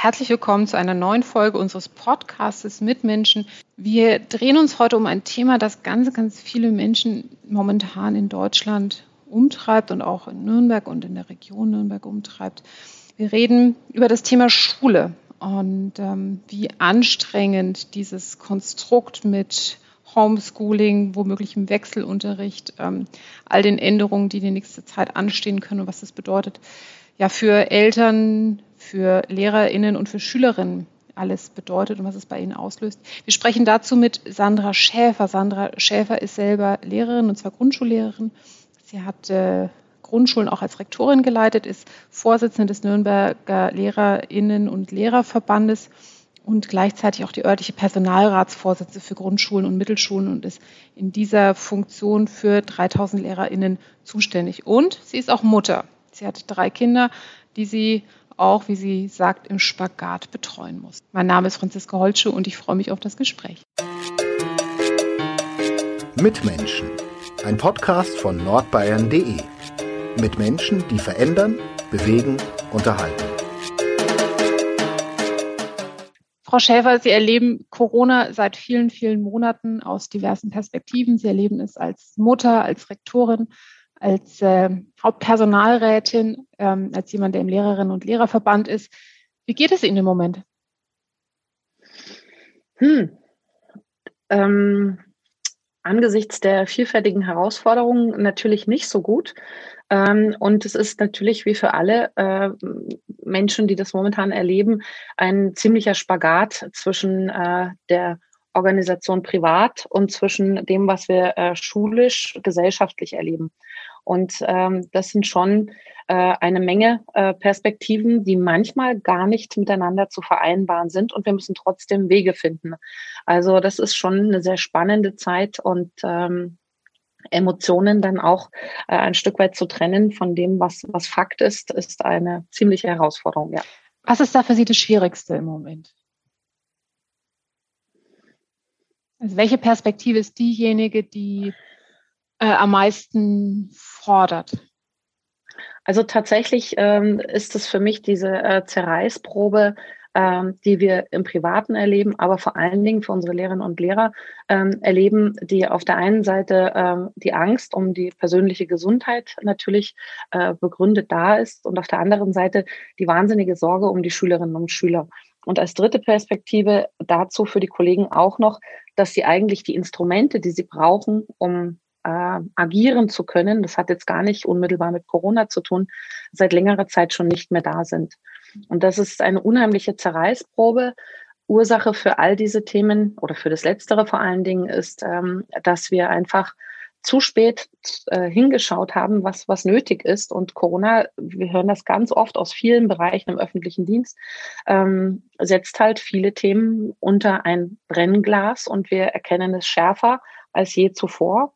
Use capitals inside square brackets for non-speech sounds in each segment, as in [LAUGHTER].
Herzlich willkommen zu einer neuen Folge unseres Podcasts Mitmenschen. Wir drehen uns heute um ein Thema, das ganz, ganz viele Menschen momentan in Deutschland umtreibt und auch in Nürnberg und in der Region Nürnberg umtreibt. Wir reden über das Thema Schule und ähm, wie anstrengend dieses Konstrukt mit Homeschooling, womöglich im Wechselunterricht, ähm, all den Änderungen, die die nächste Zeit anstehen können und was das bedeutet, ja für Eltern, für LehrerInnen und für Schülerinnen alles bedeutet und was es bei ihnen auslöst. Wir sprechen dazu mit Sandra Schäfer. Sandra Schäfer ist selber Lehrerin und zwar Grundschullehrerin. Sie hat äh, Grundschulen auch als Rektorin geleitet, ist Vorsitzende des Nürnberger LehrerInnen und Lehrerverbandes und gleichzeitig auch die örtliche Personalratsvorsitzende für Grundschulen und Mittelschulen und ist in dieser Funktion für 3000 LehrerInnen zuständig. Und sie ist auch Mutter. Sie hat drei Kinder, die sie auch, wie sie sagt, im Spagat betreuen muss. Mein Name ist Franziska Holtschuh und ich freue mich auf das Gespräch. Mitmenschen, ein Podcast von nordbayern.de. Mit Menschen, die verändern, bewegen, unterhalten. Frau Schäfer, Sie erleben Corona seit vielen, vielen Monaten aus diversen Perspektiven. Sie erleben es als Mutter, als Rektorin, als äh, Hauptpersonalrätin, ähm, als jemand, der im Lehrerinnen- und Lehrerverband ist. Wie geht es Ihnen im Moment? Hm. Ähm, angesichts der vielfältigen Herausforderungen natürlich nicht so gut. Ähm, und es ist natürlich wie für alle äh, Menschen, die das momentan erleben, ein ziemlicher Spagat zwischen äh, der Organisation privat und zwischen dem, was wir äh, schulisch, gesellschaftlich erleben. Und ähm, das sind schon äh, eine Menge äh, Perspektiven, die manchmal gar nicht miteinander zu vereinbaren sind und wir müssen trotzdem Wege finden. Also das ist schon eine sehr spannende Zeit und ähm, Emotionen dann auch äh, ein Stück weit zu trennen von dem, was, was Fakt ist, ist eine ziemliche Herausforderung, ja. Was ist da für Sie das Schwierigste im Moment? Also welche Perspektive ist diejenige, die äh, am meisten fordert? Also tatsächlich ähm, ist es für mich diese äh, Zerreißprobe, ähm, die wir im Privaten erleben, aber vor allen Dingen für unsere Lehrerinnen und Lehrer ähm, erleben, die auf der einen Seite ähm, die Angst um die persönliche Gesundheit natürlich äh, begründet da ist und auf der anderen Seite die wahnsinnige Sorge um die Schülerinnen und Schüler. Und als dritte Perspektive dazu für die Kollegen auch noch, dass sie eigentlich die Instrumente, die sie brauchen, um äh, agieren zu können, das hat jetzt gar nicht unmittelbar mit Corona zu tun, seit längerer Zeit schon nicht mehr da sind. Und das ist eine unheimliche Zerreißprobe. Ursache für all diese Themen oder für das Letztere vor allen Dingen ist, ähm, dass wir einfach zu spät äh, hingeschaut haben, was, was nötig ist. Und Corona, wir hören das ganz oft aus vielen Bereichen im öffentlichen Dienst, ähm, setzt halt viele Themen unter ein Brennglas und wir erkennen es schärfer als je zuvor.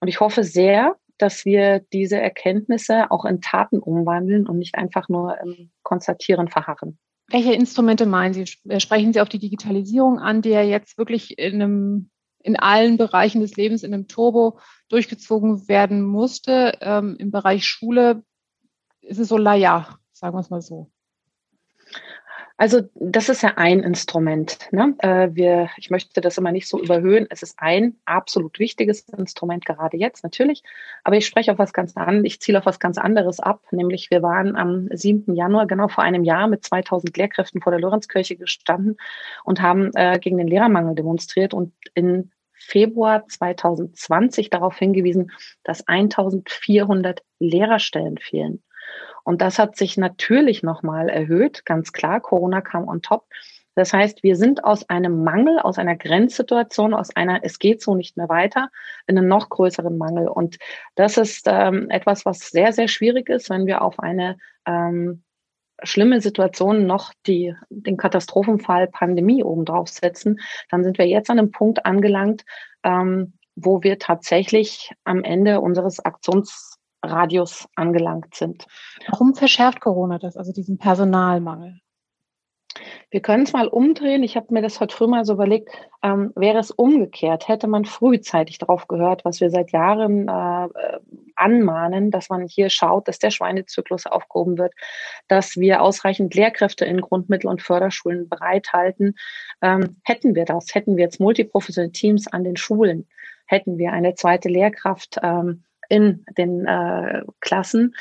Und ich hoffe sehr, dass wir diese Erkenntnisse auch in Taten umwandeln und nicht einfach nur im Konstatieren verharren. Welche Instrumente meinen Sie? Sprechen Sie auf die Digitalisierung an, die ja jetzt wirklich in, einem, in allen Bereichen des Lebens in einem Turbo durchgezogen werden musste? Ähm, Im Bereich Schule ist es so, la ja, sagen wir es mal so. Also das ist ja ein Instrument. Ne? Äh, wir, ich möchte das immer nicht so überhöhen. Es ist ein absolut wichtiges Instrument, gerade jetzt natürlich. Aber ich spreche auf was ganz anderes, ich ziele auf was ganz anderes ab. Nämlich wir waren am 7. Januar, genau vor einem Jahr, mit 2000 Lehrkräften vor der Lorenzkirche gestanden und haben äh, gegen den Lehrermangel demonstriert und in Februar 2020 darauf hingewiesen, dass 1400 Lehrerstellen fehlen. Und das hat sich natürlich nochmal erhöht, ganz klar. Corona kam on top. Das heißt, wir sind aus einem Mangel, aus einer Grenzsituation, aus einer es geht so nicht mehr weiter, in einen noch größeren Mangel. Und das ist ähm, etwas, was sehr, sehr schwierig ist, wenn wir auf eine ähm, schlimme Situationen noch die, den Katastrophenfall Pandemie obendrauf setzen, dann sind wir jetzt an einem Punkt angelangt, ähm, wo wir tatsächlich am Ende unseres Aktionsradius angelangt sind. Warum verschärft Corona das, also diesen Personalmangel? Wir können es mal umdrehen. Ich habe mir das heute früh mal so überlegt, ähm, wäre es umgekehrt, hätte man frühzeitig darauf gehört, was wir seit Jahren äh, anmahnen, dass man hier schaut, dass der Schweinezyklus aufgehoben wird, dass wir ausreichend Lehrkräfte in Grundmittel- und Förderschulen bereithalten. Ähm, hätten wir das, hätten wir jetzt multiprofessionelle Teams an den Schulen, hätten wir eine zweite Lehrkraft ähm, in den äh, Klassen,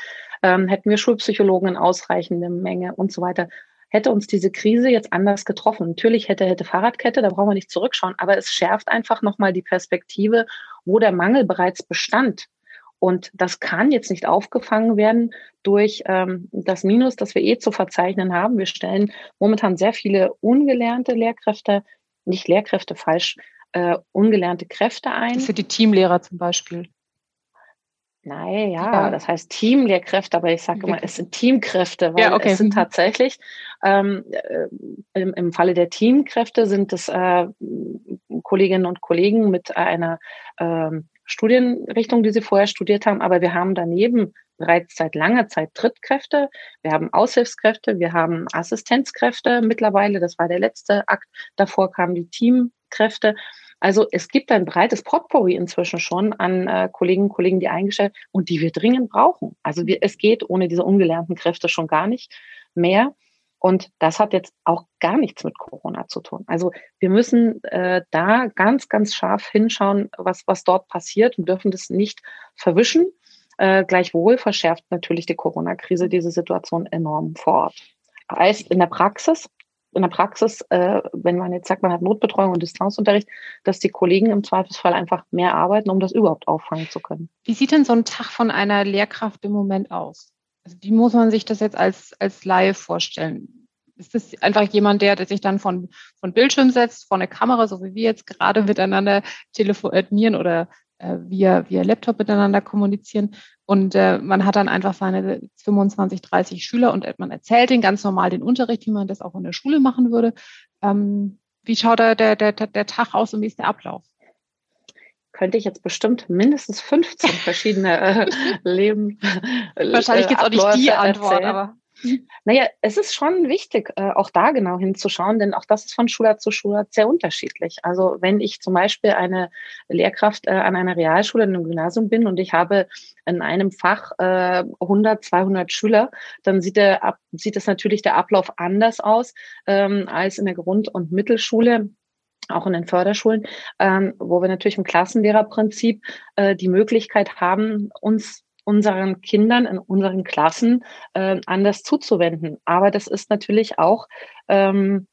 ähm, hätten wir Schulpsychologen in ausreichender Menge und so weiter hätte uns diese Krise jetzt anders getroffen. Natürlich hätte, hätte Fahrradkette, da brauchen wir nicht zurückschauen, aber es schärft einfach nochmal die Perspektive, wo der Mangel bereits bestand. Und das kann jetzt nicht aufgefangen werden durch ähm, das Minus, das wir eh zu verzeichnen haben. Wir stellen momentan sehr viele ungelernte Lehrkräfte, nicht Lehrkräfte falsch, äh, ungelernte Kräfte ein. Für die Teamlehrer zum Beispiel. Nein, ja, ja, das heißt Teamlehrkräfte, aber ich sage immer, es sind Teamkräfte, weil ja, okay. es sind mhm. tatsächlich ähm, äh, im, im Falle der Teamkräfte sind es äh, Kolleginnen und Kollegen mit einer äh, Studienrichtung, die sie vorher studiert haben, aber wir haben daneben bereits seit langer Zeit Trittkräfte, wir haben Aushilfskräfte, wir haben Assistenzkräfte mittlerweile, das war der letzte Akt, davor kamen die Teamkräfte. Also es gibt ein breites Potpourri inzwischen schon an äh, Kolleginnen und Kollegen, die eingestellt und die wir dringend brauchen. Also wir, es geht ohne diese ungelernten Kräfte schon gar nicht mehr. Und das hat jetzt auch gar nichts mit Corona zu tun. Also wir müssen äh, da ganz, ganz scharf hinschauen, was, was dort passiert und dürfen das nicht verwischen. Äh, gleichwohl verschärft natürlich die Corona-Krise diese Situation enorm vor Ort. Heißt in der Praxis, in der Praxis, äh, wenn man jetzt sagt, man hat Notbetreuung und Distanzunterricht, dass die Kollegen im Zweifelsfall einfach mehr arbeiten, um das überhaupt auffangen zu können. Wie sieht denn so ein Tag von einer Lehrkraft im Moment aus? Also wie muss man sich das jetzt als, als Laie vorstellen? Ist das einfach jemand, der, der sich dann von, von Bildschirm setzt, vor eine Kamera, so wie wir jetzt gerade miteinander telefonieren oder äh, via, via Laptop miteinander kommunizieren. Und äh, man hat dann einfach seine 25, 30 Schüler und man erzählt den ganz normal den Unterricht, wie man das auch in der Schule machen würde. Ähm, wie schaut da der, der, der Tag aus und wie ist der Ablauf? könnte ich jetzt bestimmt mindestens 15 verschiedene äh, [LAUGHS] Leben. Wahrscheinlich gibt es auch nicht die Antwort, erzählen. aber. Naja, es ist schon wichtig, äh, auch da genau hinzuschauen, denn auch das ist von Schulart zu Schulart sehr unterschiedlich. Also wenn ich zum Beispiel eine Lehrkraft äh, an einer Realschule, in einem Gymnasium bin und ich habe in einem Fach äh, 100, 200 Schüler, dann sieht, der, sieht es natürlich der Ablauf anders aus ähm, als in der Grund- und Mittelschule auch in den Förderschulen, ähm, wo wir natürlich im Klassenlehrerprinzip äh, die Möglichkeit haben, uns unseren Kindern in unseren Klassen äh, anders zuzuwenden. Aber das ist natürlich auch ähm,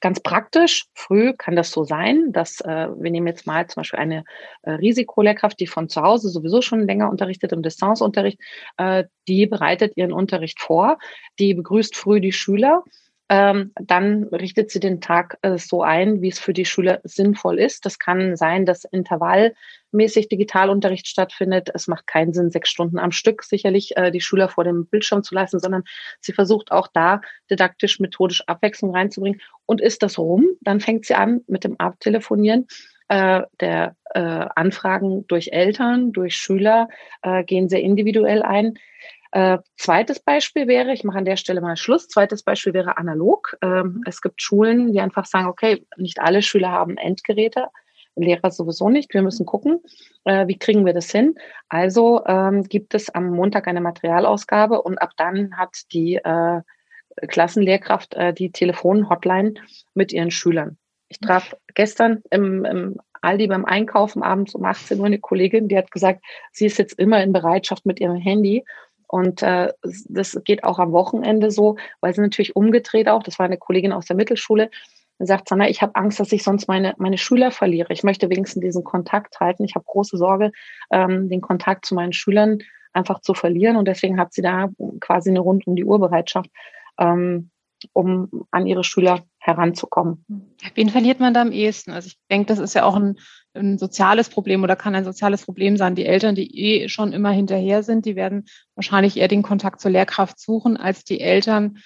ganz praktisch. Früh kann das so sein, dass äh, wir nehmen jetzt mal zum Beispiel eine äh, Risikolehrkraft, die von zu Hause sowieso schon länger unterrichtet im Distanzunterricht, äh, die bereitet ihren Unterricht vor, die begrüßt früh die Schüler ähm, dann richtet sie den Tag äh, so ein, wie es für die Schüler sinnvoll ist. Das kann sein, dass intervallmäßig Digitalunterricht stattfindet. Es macht keinen Sinn, sechs Stunden am Stück sicherlich äh, die Schüler vor dem Bildschirm zu lassen, sondern sie versucht auch da didaktisch, methodisch Abwechslung reinzubringen. Und ist das rum, dann fängt sie an mit dem Abtelefonieren äh, der äh, Anfragen durch Eltern, durch Schüler, äh, gehen sehr individuell ein. Äh, zweites Beispiel wäre, ich mache an der Stelle mal Schluss, zweites Beispiel wäre analog. Ähm, es gibt Schulen, die einfach sagen, okay, nicht alle Schüler haben Endgeräte, Lehrer sowieso nicht. Wir müssen gucken, äh, wie kriegen wir das hin. Also ähm, gibt es am Montag eine Materialausgabe und ab dann hat die äh, Klassenlehrkraft äh, die Telefon-Hotline mit ihren Schülern. Ich traf gestern im, im Aldi beim Einkaufen abends um 18 Uhr eine Kollegin, die hat gesagt, sie ist jetzt immer in Bereitschaft mit ihrem Handy und äh, das geht auch am Wochenende so, weil sie natürlich umgedreht auch, das war eine Kollegin aus der Mittelschule, sagt Sanna, ich habe Angst, dass ich sonst meine, meine Schüler verliere. Ich möchte wenigstens diesen Kontakt halten. Ich habe große Sorge, ähm, den Kontakt zu meinen Schülern einfach zu verlieren. Und deswegen hat sie da quasi eine rund um die Uhr Bereitschaft, ähm, um an ihre Schüler heranzukommen. Wen verliert man da am ehesten? Also ich denke, das ist ja auch ein, ein, soziales Problem oder kann ein soziales Problem sein. Die Eltern, die eh schon immer hinterher sind, die werden wahrscheinlich eher den Kontakt zur Lehrkraft suchen, als die Eltern,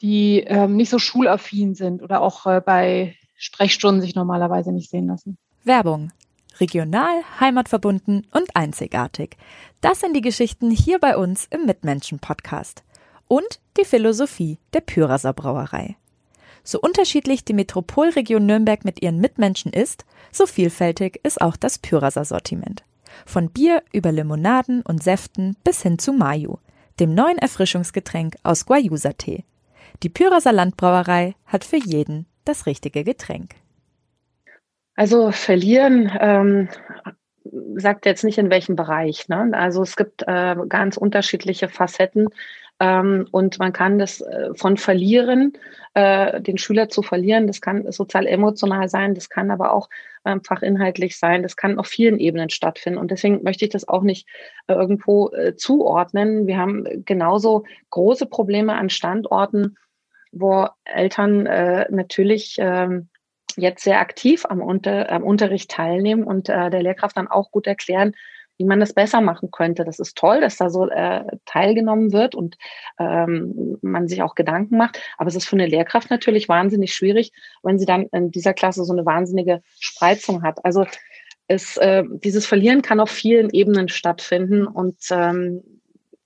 die ähm, nicht so schulaffin sind oder auch äh, bei Sprechstunden sich normalerweise nicht sehen lassen. Werbung. Regional, heimatverbunden und einzigartig. Das sind die Geschichten hier bei uns im Mitmenschen-Podcast. Und die Philosophie der Pyraser Brauerei. So unterschiedlich die Metropolregion Nürnberg mit ihren Mitmenschen ist, so vielfältig ist auch das Pyraser Sortiment. Von Bier über Limonaden und Säften bis hin zu Mayu, dem neuen Erfrischungsgetränk aus Guayusa-Tee. Die Pyraser Landbrauerei hat für jeden das richtige Getränk. Also verlieren ähm, sagt jetzt nicht in welchem Bereich. Ne? Also es gibt äh, ganz unterschiedliche Facetten ähm, und man kann das äh, von verlieren, äh, den Schüler zu verlieren, das kann sozial-emotional sein, das kann aber auch ähm, fachinhaltlich sein, das kann auf vielen Ebenen stattfinden. Und deswegen möchte ich das auch nicht äh, irgendwo äh, zuordnen. Wir haben genauso große Probleme an Standorten, wo Eltern äh, natürlich ähm, jetzt sehr aktiv am, Unter, am Unterricht teilnehmen und der Lehrkraft dann auch gut erklären, wie man das besser machen könnte. Das ist toll, dass da so äh, teilgenommen wird und ähm, man sich auch Gedanken macht. Aber es ist für eine Lehrkraft natürlich wahnsinnig schwierig, wenn sie dann in dieser Klasse so eine wahnsinnige Spreizung hat. Also es, äh, dieses Verlieren kann auf vielen Ebenen stattfinden und ähm,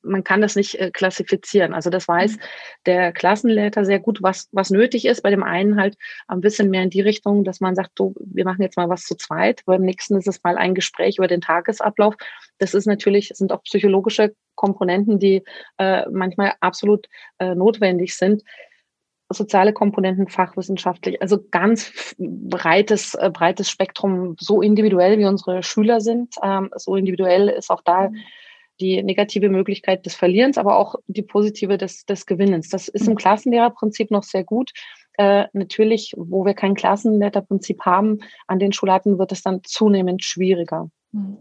man kann das nicht äh, klassifizieren. Also das weiß mhm. der Klassenleiter sehr gut, was, was nötig ist. Bei dem einen halt ein bisschen mehr in die Richtung, dass man sagt, du, wir machen jetzt mal was zu zweit. Beim nächsten ist es mal ein Gespräch über den Tagesablauf. Das ist natürlich, sind auch psychologische Komponenten, die äh, manchmal absolut äh, notwendig sind soziale Komponenten fachwissenschaftlich, also ganz breites, äh, breites Spektrum, so individuell wie unsere Schüler sind, ähm, so individuell ist auch da mhm die negative Möglichkeit des Verlierens, aber auch die positive des, des Gewinnens. Das ist im mhm. Klassenlehrerprinzip noch sehr gut. Äh, natürlich, wo wir kein Klassenlehrerprinzip haben, an den Schulaten wird es dann zunehmend schwieriger. Mhm.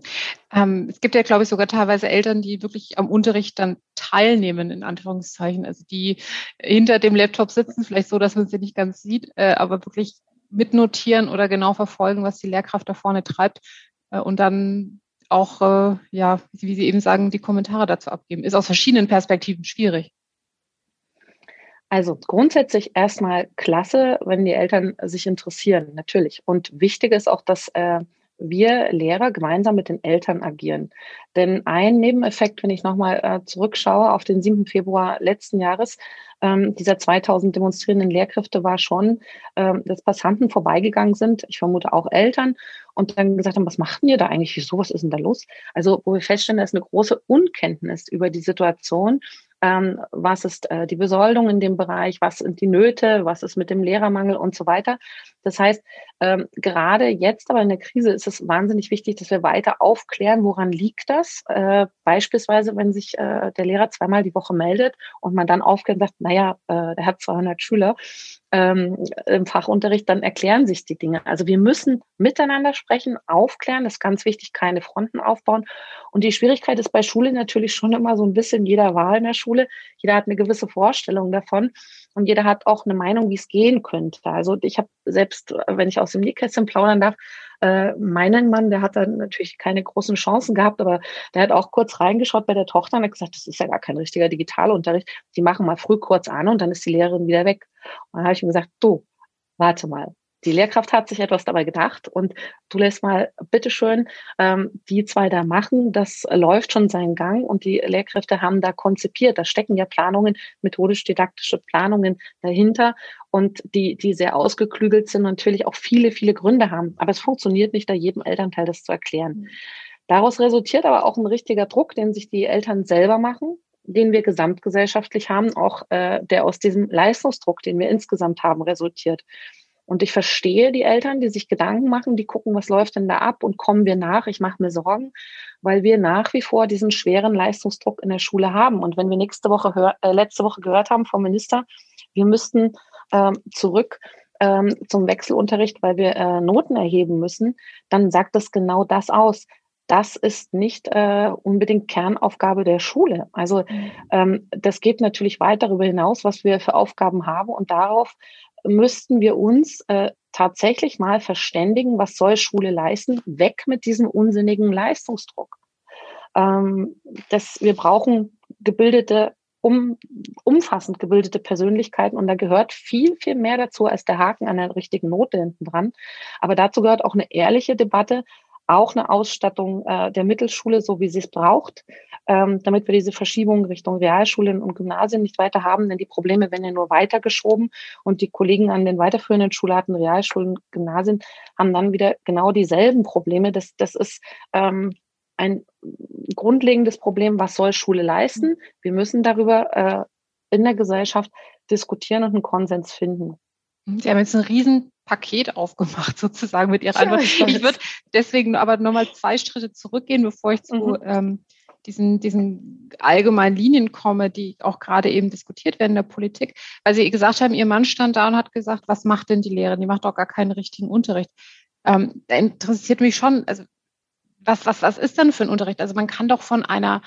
Ähm, es gibt ja, glaube ich, sogar teilweise Eltern, die wirklich am Unterricht dann teilnehmen, in Anführungszeichen. Also die hinter dem Laptop sitzen, vielleicht so, dass man sie nicht ganz sieht, äh, aber wirklich mitnotieren oder genau verfolgen, was die Lehrkraft da vorne treibt äh, und dann auch, äh, ja, wie Sie eben sagen, die Kommentare dazu abgeben. Ist aus verschiedenen Perspektiven schwierig. Also grundsätzlich erstmal klasse, wenn die Eltern sich interessieren, natürlich. Und wichtig ist auch, dass äh, wir Lehrer gemeinsam mit den Eltern agieren. Denn ein Nebeneffekt, wenn ich nochmal äh, zurückschaue auf den 7. Februar letzten Jahres, ähm, dieser 2000 demonstrierenden Lehrkräfte war schon, ähm, dass Passanten vorbeigegangen sind, ich vermute auch Eltern, und dann gesagt haben, was macht ihr da eigentlich? Wieso, was ist denn da los? Also, wo wir feststellen, da ist eine große Unkenntnis über die Situation ähm, was ist äh, die Besoldung in dem Bereich, was sind die Nöte, was ist mit dem Lehrermangel und so weiter. Das heißt, ähm, gerade jetzt aber in der Krise ist es wahnsinnig wichtig, dass wir weiter aufklären, woran liegt das. Äh, beispielsweise, wenn sich äh, der Lehrer zweimal die Woche meldet und man dann aufklärt und sagt, naja, äh, der hat 200 Schüler ähm, im Fachunterricht, dann erklären sich die Dinge. Also wir müssen miteinander sprechen, aufklären, das ist ganz wichtig, keine Fronten aufbauen. Und die Schwierigkeit ist bei Schule natürlich schon immer so ein bisschen jeder Wahl in der Schule. Jeder hat eine gewisse Vorstellung davon und jeder hat auch eine Meinung, wie es gehen könnte. Also ich habe selbst, wenn ich aus dem Nähkästchen plaudern darf, äh, meinen Mann, der hat dann natürlich keine großen Chancen gehabt, aber der hat auch kurz reingeschaut bei der Tochter und hat gesagt, das ist ja gar kein richtiger Digitalunterricht. Die machen mal früh kurz an und dann ist die Lehrerin wieder weg. Und dann habe ich ihm gesagt, du, warte mal, die Lehrkraft hat sich etwas dabei gedacht und du lässt mal bitteschön ähm, die zwei da machen. Das läuft schon seinen Gang und die Lehrkräfte haben da konzipiert. Da stecken ja Planungen, methodisch-didaktische Planungen dahinter und die, die sehr ausgeklügelt sind und natürlich auch viele, viele Gründe haben. Aber es funktioniert nicht, da jedem Elternteil das zu erklären. Daraus resultiert aber auch ein richtiger Druck, den sich die Eltern selber machen den wir gesamtgesellschaftlich haben, auch äh, der aus diesem Leistungsdruck, den wir insgesamt haben, resultiert. Und ich verstehe die Eltern, die sich Gedanken machen, die gucken, was läuft denn da ab und kommen wir nach. Ich mache mir Sorgen, weil wir nach wie vor diesen schweren Leistungsdruck in der Schule haben. Und wenn wir nächste Woche, hör, äh, letzte Woche gehört haben vom Minister, wir müssten ähm, zurück ähm, zum Wechselunterricht, weil wir äh, Noten erheben müssen, dann sagt das genau das aus das ist nicht äh, unbedingt Kernaufgabe der Schule. Also mhm. ähm, das geht natürlich weit darüber hinaus, was wir für Aufgaben haben und darauf müssten wir uns äh, tatsächlich mal verständigen, was soll Schule leisten, weg mit diesem unsinnigen Leistungsdruck. Ähm, das, wir brauchen gebildete, um, umfassend gebildete Persönlichkeiten und da gehört viel, viel mehr dazu als der Haken an der richtigen Note hinten dran. Aber dazu gehört auch eine ehrliche Debatte, auch eine Ausstattung äh, der Mittelschule, so wie sie es braucht, ähm, damit wir diese Verschiebung Richtung Realschulen und Gymnasien nicht weiter haben, denn die Probleme werden ja nur weitergeschoben und die Kollegen an den weiterführenden Schularten, Realschulen, Gymnasien, haben dann wieder genau dieselben Probleme. Das, das ist ähm, ein grundlegendes Problem, was soll Schule leisten? Wir müssen darüber äh, in der Gesellschaft diskutieren und einen Konsens finden. Sie haben jetzt ein Riesenpaket aufgemacht, [LAUGHS] sozusagen mit Ihrer Antwort. Ja, ich, ich würde deswegen aber nochmal zwei Schritte zurückgehen, bevor ich zu mhm. ähm, diesen, diesen allgemeinen Linien komme, die auch gerade eben diskutiert werden in der Politik, weil Sie gesagt haben, Ihr Mann stand da und hat gesagt, was macht denn die Lehrerin? Die macht doch gar keinen richtigen Unterricht. Ähm, da interessiert mich schon, also was, was, was ist denn für ein Unterricht? Also man kann doch von einer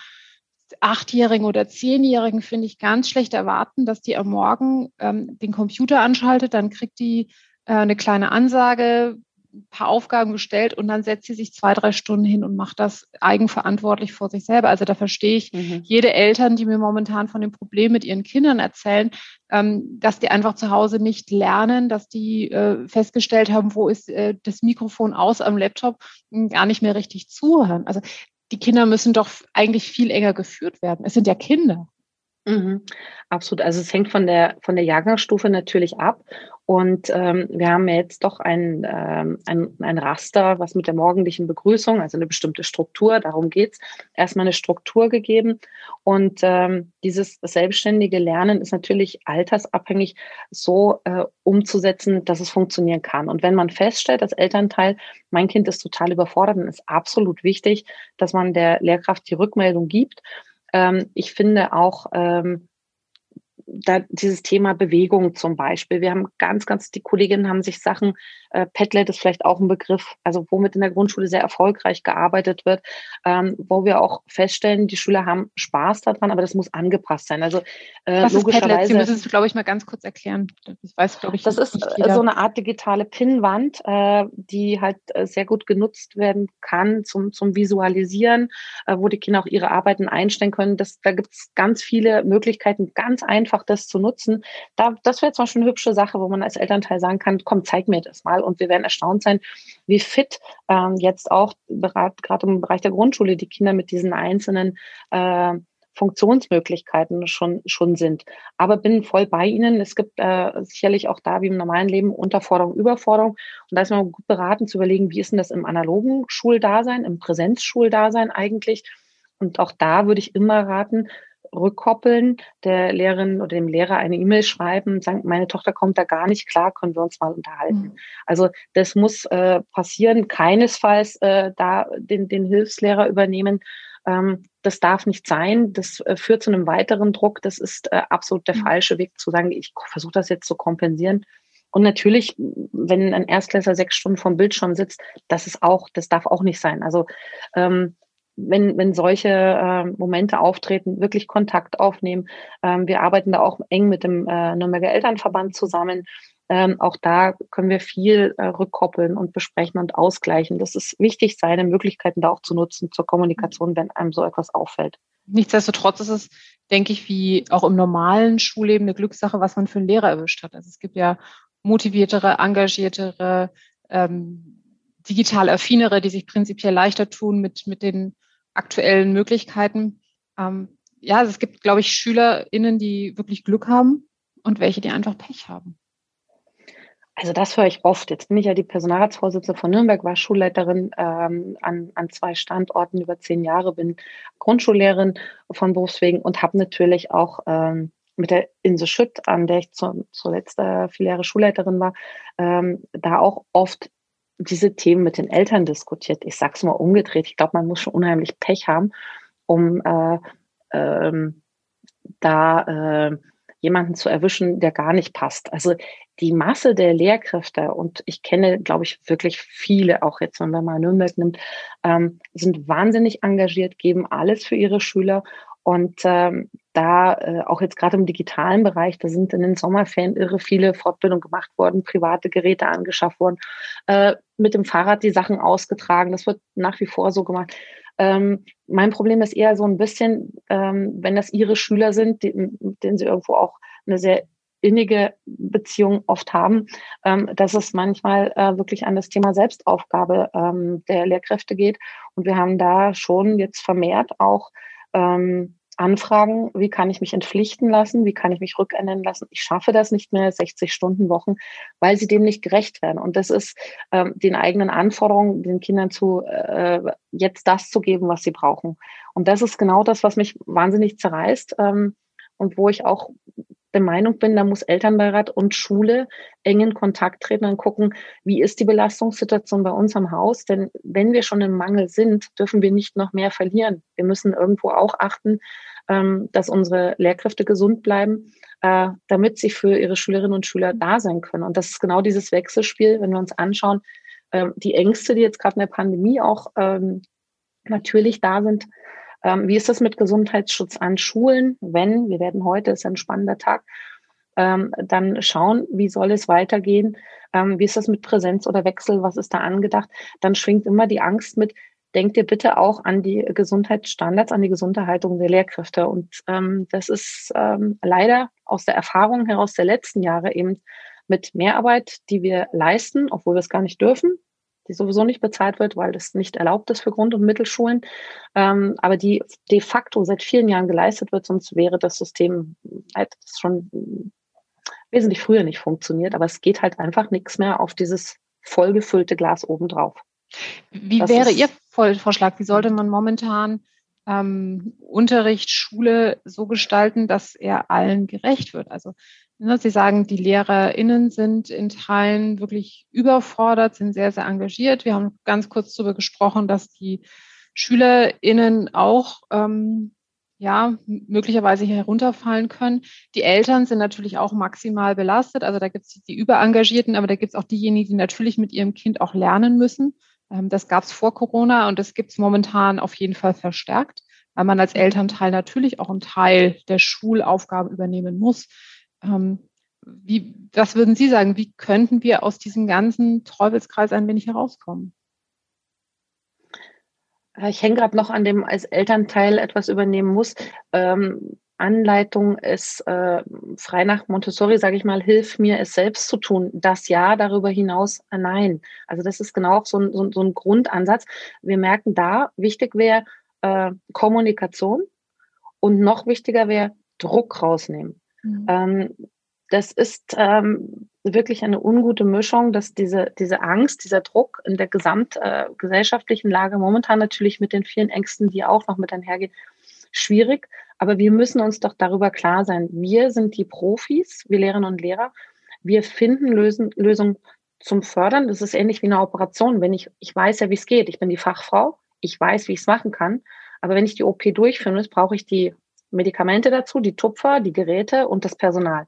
Achtjährigen oder Zehnjährigen, finde ich, ganz schlecht erwarten, dass die am Morgen ähm, den Computer anschaltet, dann kriegt die äh, eine kleine Ansage, ein paar Aufgaben gestellt und dann setzt sie sich zwei, drei Stunden hin und macht das eigenverantwortlich vor sich selber. Also da verstehe ich mhm. jede Eltern, die mir momentan von dem Problem mit ihren Kindern erzählen, ähm, dass die einfach zu Hause nicht lernen, dass die äh, festgestellt haben, wo ist äh, das Mikrofon aus am Laptop, gar nicht mehr richtig zuhören. Also die Kinder müssen doch eigentlich viel enger geführt werden. Es sind ja Kinder. Mhm, absolut. Also es hängt von der von der Jahrgangsstufe natürlich ab. Und ähm, wir haben jetzt doch ein, ähm, ein, ein Raster, was mit der morgendlichen Begrüßung, also eine bestimmte Struktur, darum geht's, erstmal eine Struktur gegeben. Und ähm, dieses selbstständige Lernen ist natürlich altersabhängig so äh, umzusetzen, dass es funktionieren kann. Und wenn man feststellt als Elternteil, mein Kind ist total überfordert, dann ist absolut wichtig, dass man der Lehrkraft die Rückmeldung gibt. Ähm, ich finde auch, ähm, da dieses Thema Bewegung zum Beispiel. Wir haben ganz, ganz, die Kolleginnen haben sich Sachen, äh, Padlet ist vielleicht auch ein Begriff, also womit in der Grundschule sehr erfolgreich gearbeitet wird, ähm, wo wir auch feststellen, die Schüler haben Spaß daran, aber das muss angepasst sein. Also äh, Was logischerweise. Ist Padlet? Sie müssen es, glaube ich, mal ganz kurz erklären. Das weiß, glaube ich, Das ist äh, so eine Art digitale Pinnwand, äh, die halt äh, sehr gut genutzt werden kann zum, zum Visualisieren, äh, wo die Kinder auch ihre Arbeiten einstellen können. Das, da gibt es ganz viele Möglichkeiten, ganz einfach das zu nutzen. Da, das wäre zum Beispiel eine hübsche Sache, wo man als Elternteil sagen kann, komm, zeig mir das mal. Und wir werden erstaunt sein, wie fit ähm, jetzt auch gerade im Bereich der Grundschule die Kinder mit diesen einzelnen äh, Funktionsmöglichkeiten schon, schon sind. Aber bin voll bei Ihnen. Es gibt äh, sicherlich auch da wie im normalen Leben Unterforderung, Überforderung. Und da ist man gut beraten zu überlegen, wie ist denn das im analogen Schuldasein, im Präsenzschuldasein eigentlich? Und auch da würde ich immer raten, rückkoppeln, der Lehrerin oder dem Lehrer eine E-Mail schreiben, sagen, meine Tochter kommt da gar nicht klar, können wir uns mal unterhalten. Mhm. Also das muss äh, passieren, keinesfalls äh, da den, den Hilfslehrer übernehmen. Ähm, das darf nicht sein. Das äh, führt zu einem weiteren Druck. Das ist äh, absolut der mhm. falsche Weg zu sagen, ich versuche das jetzt zu kompensieren. Und natürlich, wenn ein Erstklässler sechs Stunden vom Bildschirm sitzt, das ist auch, das darf auch nicht sein. Also ähm, wenn, wenn solche äh, Momente auftreten, wirklich Kontakt aufnehmen. Ähm, wir arbeiten da auch eng mit dem äh, Nürnberger Elternverband zusammen. Ähm, auch da können wir viel äh, rückkoppeln und besprechen und ausgleichen. Das ist wichtig, seine Möglichkeiten da auch zu nutzen zur Kommunikation, wenn einem so etwas auffällt. Nichtsdestotrotz ist es, denke ich, wie auch im normalen Schulleben eine Glückssache, was man für einen Lehrer erwischt hat. Also es gibt ja motiviertere, engagiertere, ähm, digital affinere, die sich prinzipiell leichter tun mit, mit den aktuellen Möglichkeiten. Ähm, ja, also es gibt, glaube ich, SchülerInnen, die wirklich Glück haben und welche, die einfach Pech haben. Also das höre ich oft. Jetzt bin ich ja die Personalratsvorsitzende von Nürnberg, war Schulleiterin ähm, an, an zwei Standorten über zehn Jahre, bin Grundschullehrerin von Berufswegen und habe natürlich auch ähm, mit der Inse Schütt, an der ich zu, zuletzt äh, viele Jahre Schulleiterin war, ähm, da auch oft diese Themen mit den Eltern diskutiert. Ich sag's mal umgedreht. Ich glaube, man muss schon unheimlich Pech haben, um äh, ähm, da äh, jemanden zu erwischen, der gar nicht passt. Also die Masse der Lehrkräfte, und ich kenne, glaube ich, wirklich viele, auch jetzt, wenn man mal Nürnberg nimmt, ähm, sind wahnsinnig engagiert, geben alles für ihre Schüler. Und ähm, da äh, auch jetzt gerade im digitalen Bereich, da sind in den Sommerferien irre viele Fortbildungen gemacht worden, private Geräte angeschafft worden, äh, mit dem Fahrrad die Sachen ausgetragen. Das wird nach wie vor so gemacht. Ähm, mein Problem ist eher so ein bisschen, ähm, wenn das ihre Schüler sind, die, mit denen sie irgendwo auch eine sehr innige Beziehung oft haben, ähm, dass es manchmal äh, wirklich an das Thema Selbstaufgabe ähm, der Lehrkräfte geht. Und wir haben da schon jetzt vermehrt auch ähm, Anfragen, wie kann ich mich entpflichten lassen, wie kann ich mich rückändern lassen. Ich schaffe das nicht mehr, 60 Stunden Wochen, weil sie dem nicht gerecht werden. Und das ist ähm, den eigenen Anforderungen, den Kindern zu äh, jetzt das zu geben, was sie brauchen. Und das ist genau das, was mich wahnsinnig zerreißt ähm, und wo ich auch der Meinung bin, da muss Elternbeirat und Schule eng in Kontakt treten und gucken, wie ist die Belastungssituation bei uns am Haus. Denn wenn wir schon im Mangel sind, dürfen wir nicht noch mehr verlieren. Wir müssen irgendwo auch achten, ähm, dass unsere Lehrkräfte gesund bleiben, äh, damit sie für ihre Schülerinnen und Schüler da sein können. Und das ist genau dieses Wechselspiel, wenn wir uns anschauen, ähm, die Ängste, die jetzt gerade in der Pandemie auch ähm, natürlich da sind, ähm, wie ist das mit Gesundheitsschutz an Schulen? Wenn, wir werden heute, ist ein spannender Tag, ähm, dann schauen, wie soll es weitergehen? Ähm, wie ist das mit Präsenz oder Wechsel? Was ist da angedacht? Dann schwingt immer die Angst mit, denkt ihr bitte auch an die Gesundheitsstandards, an die Gesunderhaltung der Lehrkräfte. Und ähm, das ist ähm, leider aus der Erfahrung heraus der letzten Jahre eben mit Mehrarbeit, die wir leisten, obwohl wir es gar nicht dürfen, die sowieso nicht bezahlt wird, weil das nicht erlaubt ist für Grund- und Mittelschulen, ähm, aber die de facto seit vielen Jahren geleistet wird, sonst wäre das System halt schon wesentlich früher nicht funktioniert. Aber es geht halt einfach nichts mehr auf dieses vollgefüllte Glas obendrauf. Wie das wäre Ihr Vorschlag? Wie sollte man momentan ähm, Unterricht, Schule so gestalten, dass er allen gerecht wird? Also Ne, Sie sagen, die LehrerInnen sind in Teilen wirklich überfordert, sind sehr, sehr engagiert. Wir haben ganz kurz darüber gesprochen, dass die SchülerInnen auch ähm, ja, möglicherweise hier herunterfallen können. Die Eltern sind natürlich auch maximal belastet. Also da gibt es die Überengagierten, aber da gibt es auch diejenigen, die natürlich mit ihrem Kind auch lernen müssen. Ähm, das gab es vor Corona und das gibt es momentan auf jeden Fall verstärkt, weil man als Elternteil natürlich auch einen Teil der Schulaufgaben übernehmen muss. Ähm, wie, was würden Sie sagen? Wie könnten wir aus diesem ganzen Teufelskreis ein wenig herauskommen? Äh, ich hänge gerade noch an dem, als Elternteil etwas übernehmen muss. Ähm, Anleitung ist äh, frei nach Montessori, sage ich mal, hilf mir, es selbst zu tun. Das ja, darüber hinaus äh, nein. Also das ist genau auch so ein, so, so ein Grundansatz. Wir merken da, wichtig wäre äh, Kommunikation und noch wichtiger wäre Druck rausnehmen. Mhm. Ähm, das ist ähm, wirklich eine ungute Mischung, dass diese, diese Angst, dieser Druck in der gesamtgesellschaftlichen äh, Lage momentan natürlich mit den vielen Ängsten, die auch noch mit einhergehen, schwierig. Aber wir müssen uns doch darüber klar sein. Wir sind die Profis, wir Lehrerinnen und Lehrer. Wir finden Lösen, Lösungen zum Fördern. Das ist ähnlich wie eine Operation. Wenn ich, ich weiß ja, wie es geht. Ich bin die Fachfrau. Ich weiß, wie ich es machen kann. Aber wenn ich die OP durchführen muss, brauche ich die Medikamente dazu, die Tupfer, die Geräte und das Personal.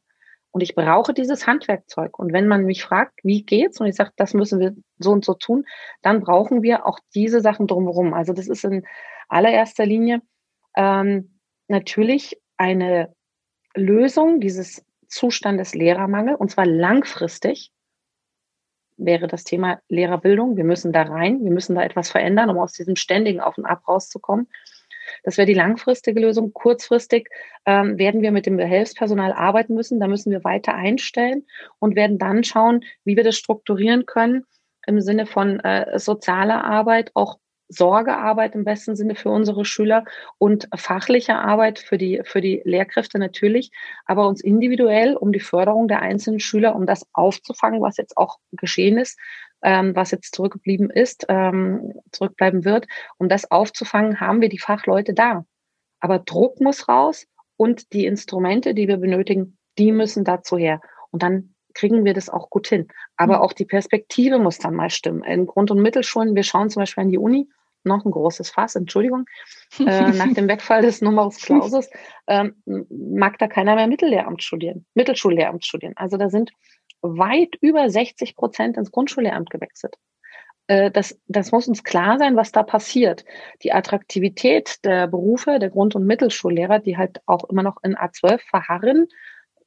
Und ich brauche dieses Handwerkzeug. Und wenn man mich fragt, wie geht's? Und ich sage, das müssen wir so und so tun, dann brauchen wir auch diese Sachen drumherum. Also das ist in allererster Linie ähm, natürlich eine Lösung dieses Zustandes Lehrermangel und zwar langfristig wäre das Thema Lehrerbildung. Wir müssen da rein, wir müssen da etwas verändern, um aus diesem ständigen Auf und Ab rauszukommen. Das wäre die langfristige Lösung. Kurzfristig ähm, werden wir mit dem Behelfspersonal arbeiten müssen. Da müssen wir weiter einstellen und werden dann schauen, wie wir das strukturieren können im Sinne von äh, sozialer Arbeit, auch Sorgearbeit im besten Sinne für unsere Schüler und fachliche Arbeit für die, für die Lehrkräfte natürlich, aber uns individuell um die Förderung der einzelnen Schüler, um das aufzufangen, was jetzt auch geschehen ist, ähm, was jetzt zurückgeblieben ist, ähm, zurückbleiben wird. Um das aufzufangen, haben wir die Fachleute da. Aber Druck muss raus und die Instrumente, die wir benötigen, die müssen dazu her. Und dann kriegen wir das auch gut hin. Aber mhm. auch die Perspektive muss dann mal stimmen. In Grund- und Mittelschulen, wir schauen zum Beispiel an die Uni, noch ein großes Fass, Entschuldigung, [LAUGHS] äh, nach dem Wegfall des Numerus Clausus, ähm, mag da keiner mehr Mittellehramt studieren, Mittelschullehramt studieren. Also da sind weit über 60 Prozent ins Grundschullehramt gewechselt. äh, das, das muss uns klar sein, was da passiert. Die Attraktivität der Berufe der Grund- und Mittelschullehrer, die halt auch immer noch in A12 verharren,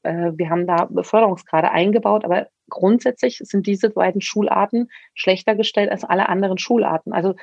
äh, wir haben da Beförderungsgrade eingebaut, aber grundsätzlich sind diese beiden Schularten schlechter gestellt als alle anderen Schularten. Also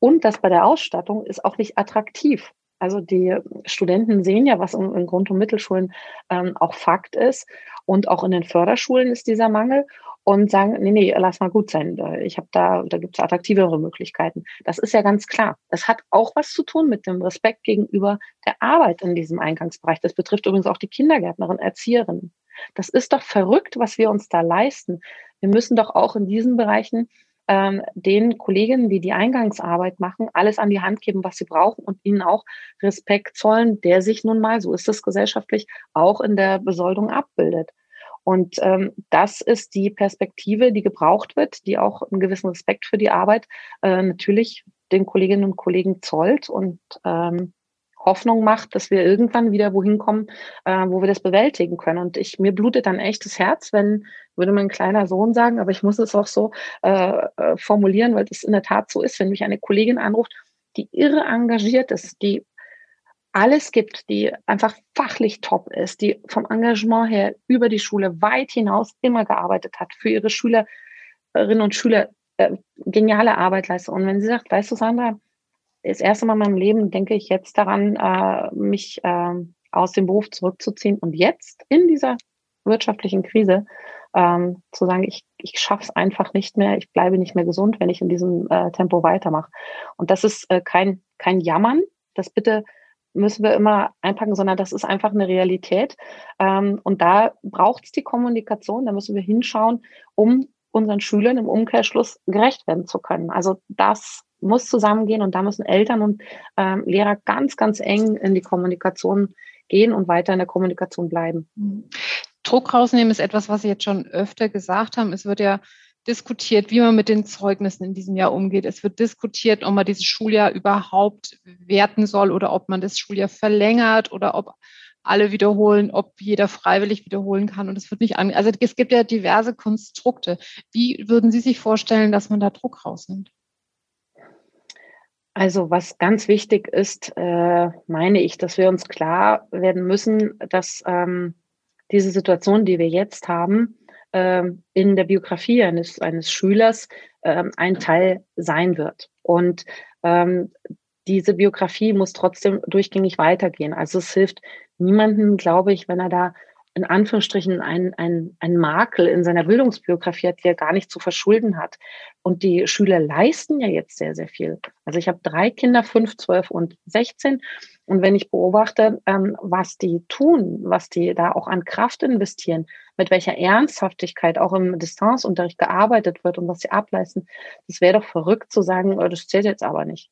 und das bei der Ausstattung ist auch nicht attraktiv. Also die Studenten sehen ja, was in, Grund- und Mittelschulen ähm, auch Fakt ist. Und auch in den Förderschulen ist dieser Mangel und sagen, nee, nee, lass mal gut sein. Ich habe da, da gibt es attraktivere Möglichkeiten. Das ist ja ganz klar. Das hat auch was zu tun mit dem Respekt gegenüber der Arbeit in diesem Eingangsbereich. Das betrifft übrigens auch die Kindergärtnerin, Erzieherinnen. Das ist doch verrückt, was wir uns da leisten. Wir müssen doch auch in diesen Bereichen ähm, den Kolleginnen, die die Eingangsarbeit machen, alles an die Hand geben, was sie brauchen und ihnen auch Respekt zollen, der sich nun mal, so ist es gesellschaftlich, auch in der Besoldung abbildet. Und ähm, das ist die Perspektive, die gebraucht wird, die auch einen gewissen Respekt für die Arbeit äh, natürlich den Kolleginnen und Kollegen zollt und ähm, Hoffnung macht, dass wir irgendwann wieder wohin kommen, äh, wo wir das bewältigen können. Und ich mir blutet dann echt das Herz, wenn würde mein kleiner Sohn sagen, aber ich muss es auch so äh, äh formulieren, weil es in der Tat so ist, wenn mich eine Kollegin anruft, die irre engagiert ist, die alles gibt, die einfach fachlich top ist, die vom Engagement her über die Schule weit hinaus immer gearbeitet hat, für ihre Schülerinnen und Schüler äh, geniale Arbeit leistet. Und wenn sie sagt, weißt du, Sandra, das erste Mal in meinem Leben denke ich jetzt daran, äh, mich äh, aus dem Beruf zurückzuziehen und jetzt in dieser wirtschaftlichen Krise ähm, zu sagen, ich, ich schaffe es einfach nicht mehr, ich bleibe nicht mehr gesund, wenn ich in diesem äh, Tempo weitermache. Und das ist äh, kein, kein Jammern, das bitte müssen wir immer einpacken, sondern das ist einfach eine Realität. Ähm, und da braucht es die Kommunikation, da müssen wir hinschauen, um unseren Schülern im Umkehrschluss gerecht werden zu können. Also das muss zusammengehen und da müssen Eltern und ähm, Lehrer ganz, ganz eng in die Kommunikation gehen und weiter in der Kommunikation bleiben. Druck rausnehmen ist etwas, was Sie jetzt schon öfter gesagt haben. Es wird ja diskutiert, wie man mit den Zeugnissen in diesem Jahr umgeht. Es wird diskutiert, ob man dieses Schuljahr überhaupt werten soll oder ob man das Schuljahr verlängert oder ob alle wiederholen, ob jeder freiwillig wiederholen kann. Und es wird nicht an. Also es gibt ja diverse Konstrukte. Wie würden Sie sich vorstellen, dass man da Druck rausnimmt? Also was ganz wichtig ist, äh, meine ich, dass wir uns klar werden müssen, dass ähm, diese Situation, die wir jetzt haben, ähm, in der Biografie eines, eines Schülers ähm, ein Teil sein wird. Und ähm, diese Biografie muss trotzdem durchgängig weitergehen. Also es hilft niemandem, glaube ich, wenn er da in Anführungsstrichen ein, ein, ein Makel in seiner Bildungsbiografie hat, die er gar nicht zu verschulden hat. Und die Schüler leisten ja jetzt sehr, sehr viel. Also ich habe drei Kinder, fünf, zwölf und sechzehn. Und wenn ich beobachte, ähm, was die tun, was die da auch an Kraft investieren, mit welcher Ernsthaftigkeit auch im Distanzunterricht gearbeitet wird und was sie ableisten, das wäre doch verrückt zu sagen, oh, das zählt jetzt aber nicht.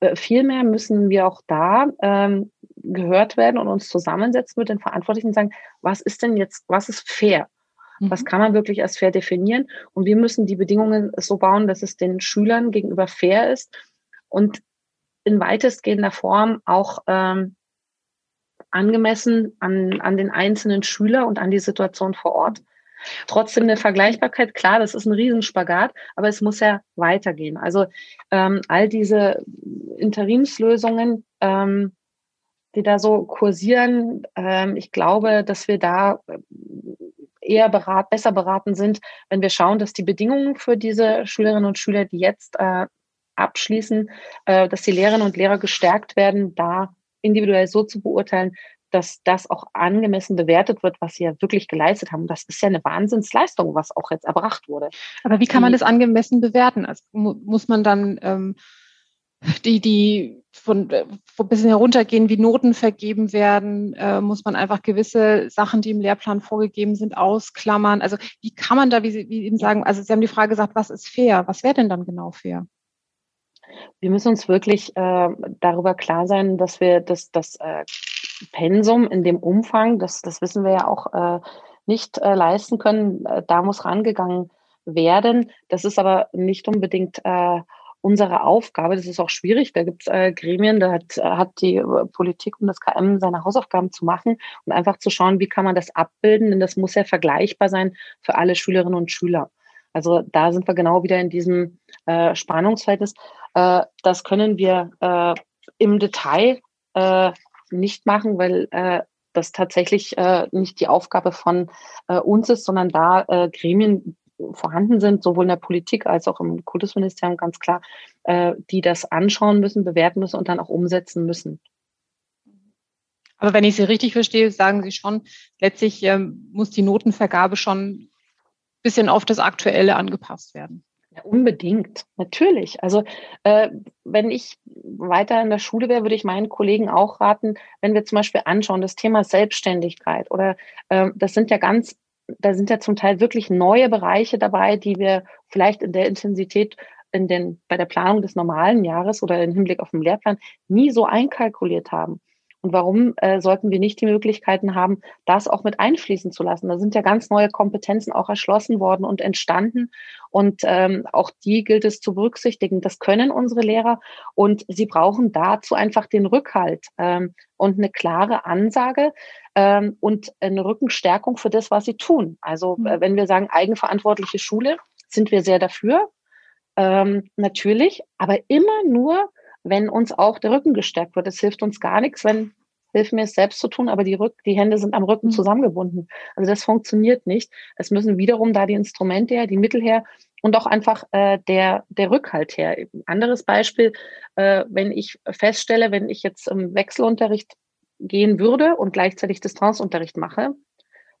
Äh, vielmehr müssen wir auch da ähm, gehört werden und uns zusammensetzen mit den Verantwortlichen und sagen, was ist denn jetzt, was ist fair? Was mhm. kann man wirklich als fair definieren? Und wir müssen die Bedingungen so bauen, dass es den Schülern gegenüber fair ist und in weitestgehender Form auch ähm, angemessen an, an den einzelnen Schüler und an die Situation vor Ort. Trotzdem eine Vergleichbarkeit, klar, das ist ein Riesenspagat, aber es muss ja weitergehen. Also ähm, all diese Interimslösungen, ähm, die da so kursieren, ähm, ich glaube, dass wir da eher berat, besser beraten sind, wenn wir schauen, dass die Bedingungen für diese Schülerinnen und Schüler, die jetzt äh, abschließen, äh, dass die Lehrerinnen und Lehrer gestärkt werden, da individuell so zu beurteilen, dass das auch angemessen bewertet wird, was sie ja wirklich geleistet haben. Das ist ja eine Wahnsinnsleistung, was auch jetzt erbracht wurde. Aber wie kann man das angemessen bewerten? Also muss man dann ähm, die, die von, von ein bisschen heruntergehen, wie Noten vergeben werden, äh, muss man einfach gewisse Sachen, die im Lehrplan vorgegeben sind, ausklammern. Also wie kann man da, wie Sie, wie eben sagen, also Sie haben die Frage gesagt, was ist fair? Was wäre denn dann genau fair? Wir müssen uns wirklich äh, darüber klar sein, dass wir das, das äh, Pensum in dem Umfang, das, das wissen wir ja auch, äh, nicht äh, leisten können. Äh, da muss rangegangen werden. Das ist aber nicht unbedingt äh, unsere Aufgabe. Das ist auch schwierig. Da gibt es äh, Gremien, da hat, hat die Politik und das KM seine Hausaufgaben zu machen und einfach zu schauen, wie kann man das abbilden, denn das muss ja vergleichbar sein für alle Schülerinnen und Schüler. Also da sind wir genau wieder in diesem äh, Spannungsverhältnis. Äh, das können wir äh, im Detail äh, nicht machen, weil äh, das tatsächlich äh, nicht die Aufgabe von äh, uns ist, sondern da äh, Gremien vorhanden sind, sowohl in der Politik als auch im Kultusministerium ganz klar, äh, die das anschauen müssen, bewerten müssen und dann auch umsetzen müssen. Aber wenn ich Sie richtig verstehe, sagen Sie schon, letztlich ähm, muss die Notenvergabe schon ein bisschen auf das Aktuelle angepasst werden. Ja, unbedingt, natürlich. Also äh, wenn ich weiter in der Schule wäre, würde ich meinen Kollegen auch raten, wenn wir zum Beispiel anschauen, das Thema Selbstständigkeit oder äh, das sind ja ganz, da sind ja zum Teil wirklich neue Bereiche dabei, die wir vielleicht in der Intensität in den, bei der Planung des normalen Jahres oder im Hinblick auf den Lehrplan nie so einkalkuliert haben. Und warum äh, sollten wir nicht die Möglichkeiten haben, das auch mit einfließen zu lassen? Da sind ja ganz neue Kompetenzen auch erschlossen worden und entstanden. Und ähm, auch die gilt es zu berücksichtigen. Das können unsere Lehrer und sie brauchen dazu einfach den Rückhalt ähm, und eine klare Ansage ähm, und eine Rückenstärkung für das, was sie tun. Also äh, wenn wir sagen eigenverantwortliche Schule, sind wir sehr dafür. Ähm, natürlich, aber immer nur, wenn uns auch der Rücken gestärkt wird. Es hilft uns gar nichts, wenn hilft mir es selbst zu tun, aber die, Rück die Hände sind am Rücken mhm. zusammengebunden. Also das funktioniert nicht. Es müssen wiederum da die Instrumente her, die Mittel her und auch einfach äh, der, der Rückhalt her. Ein anderes Beispiel, äh, wenn ich feststelle, wenn ich jetzt im Wechselunterricht gehen würde und gleichzeitig Distanzunterricht mache,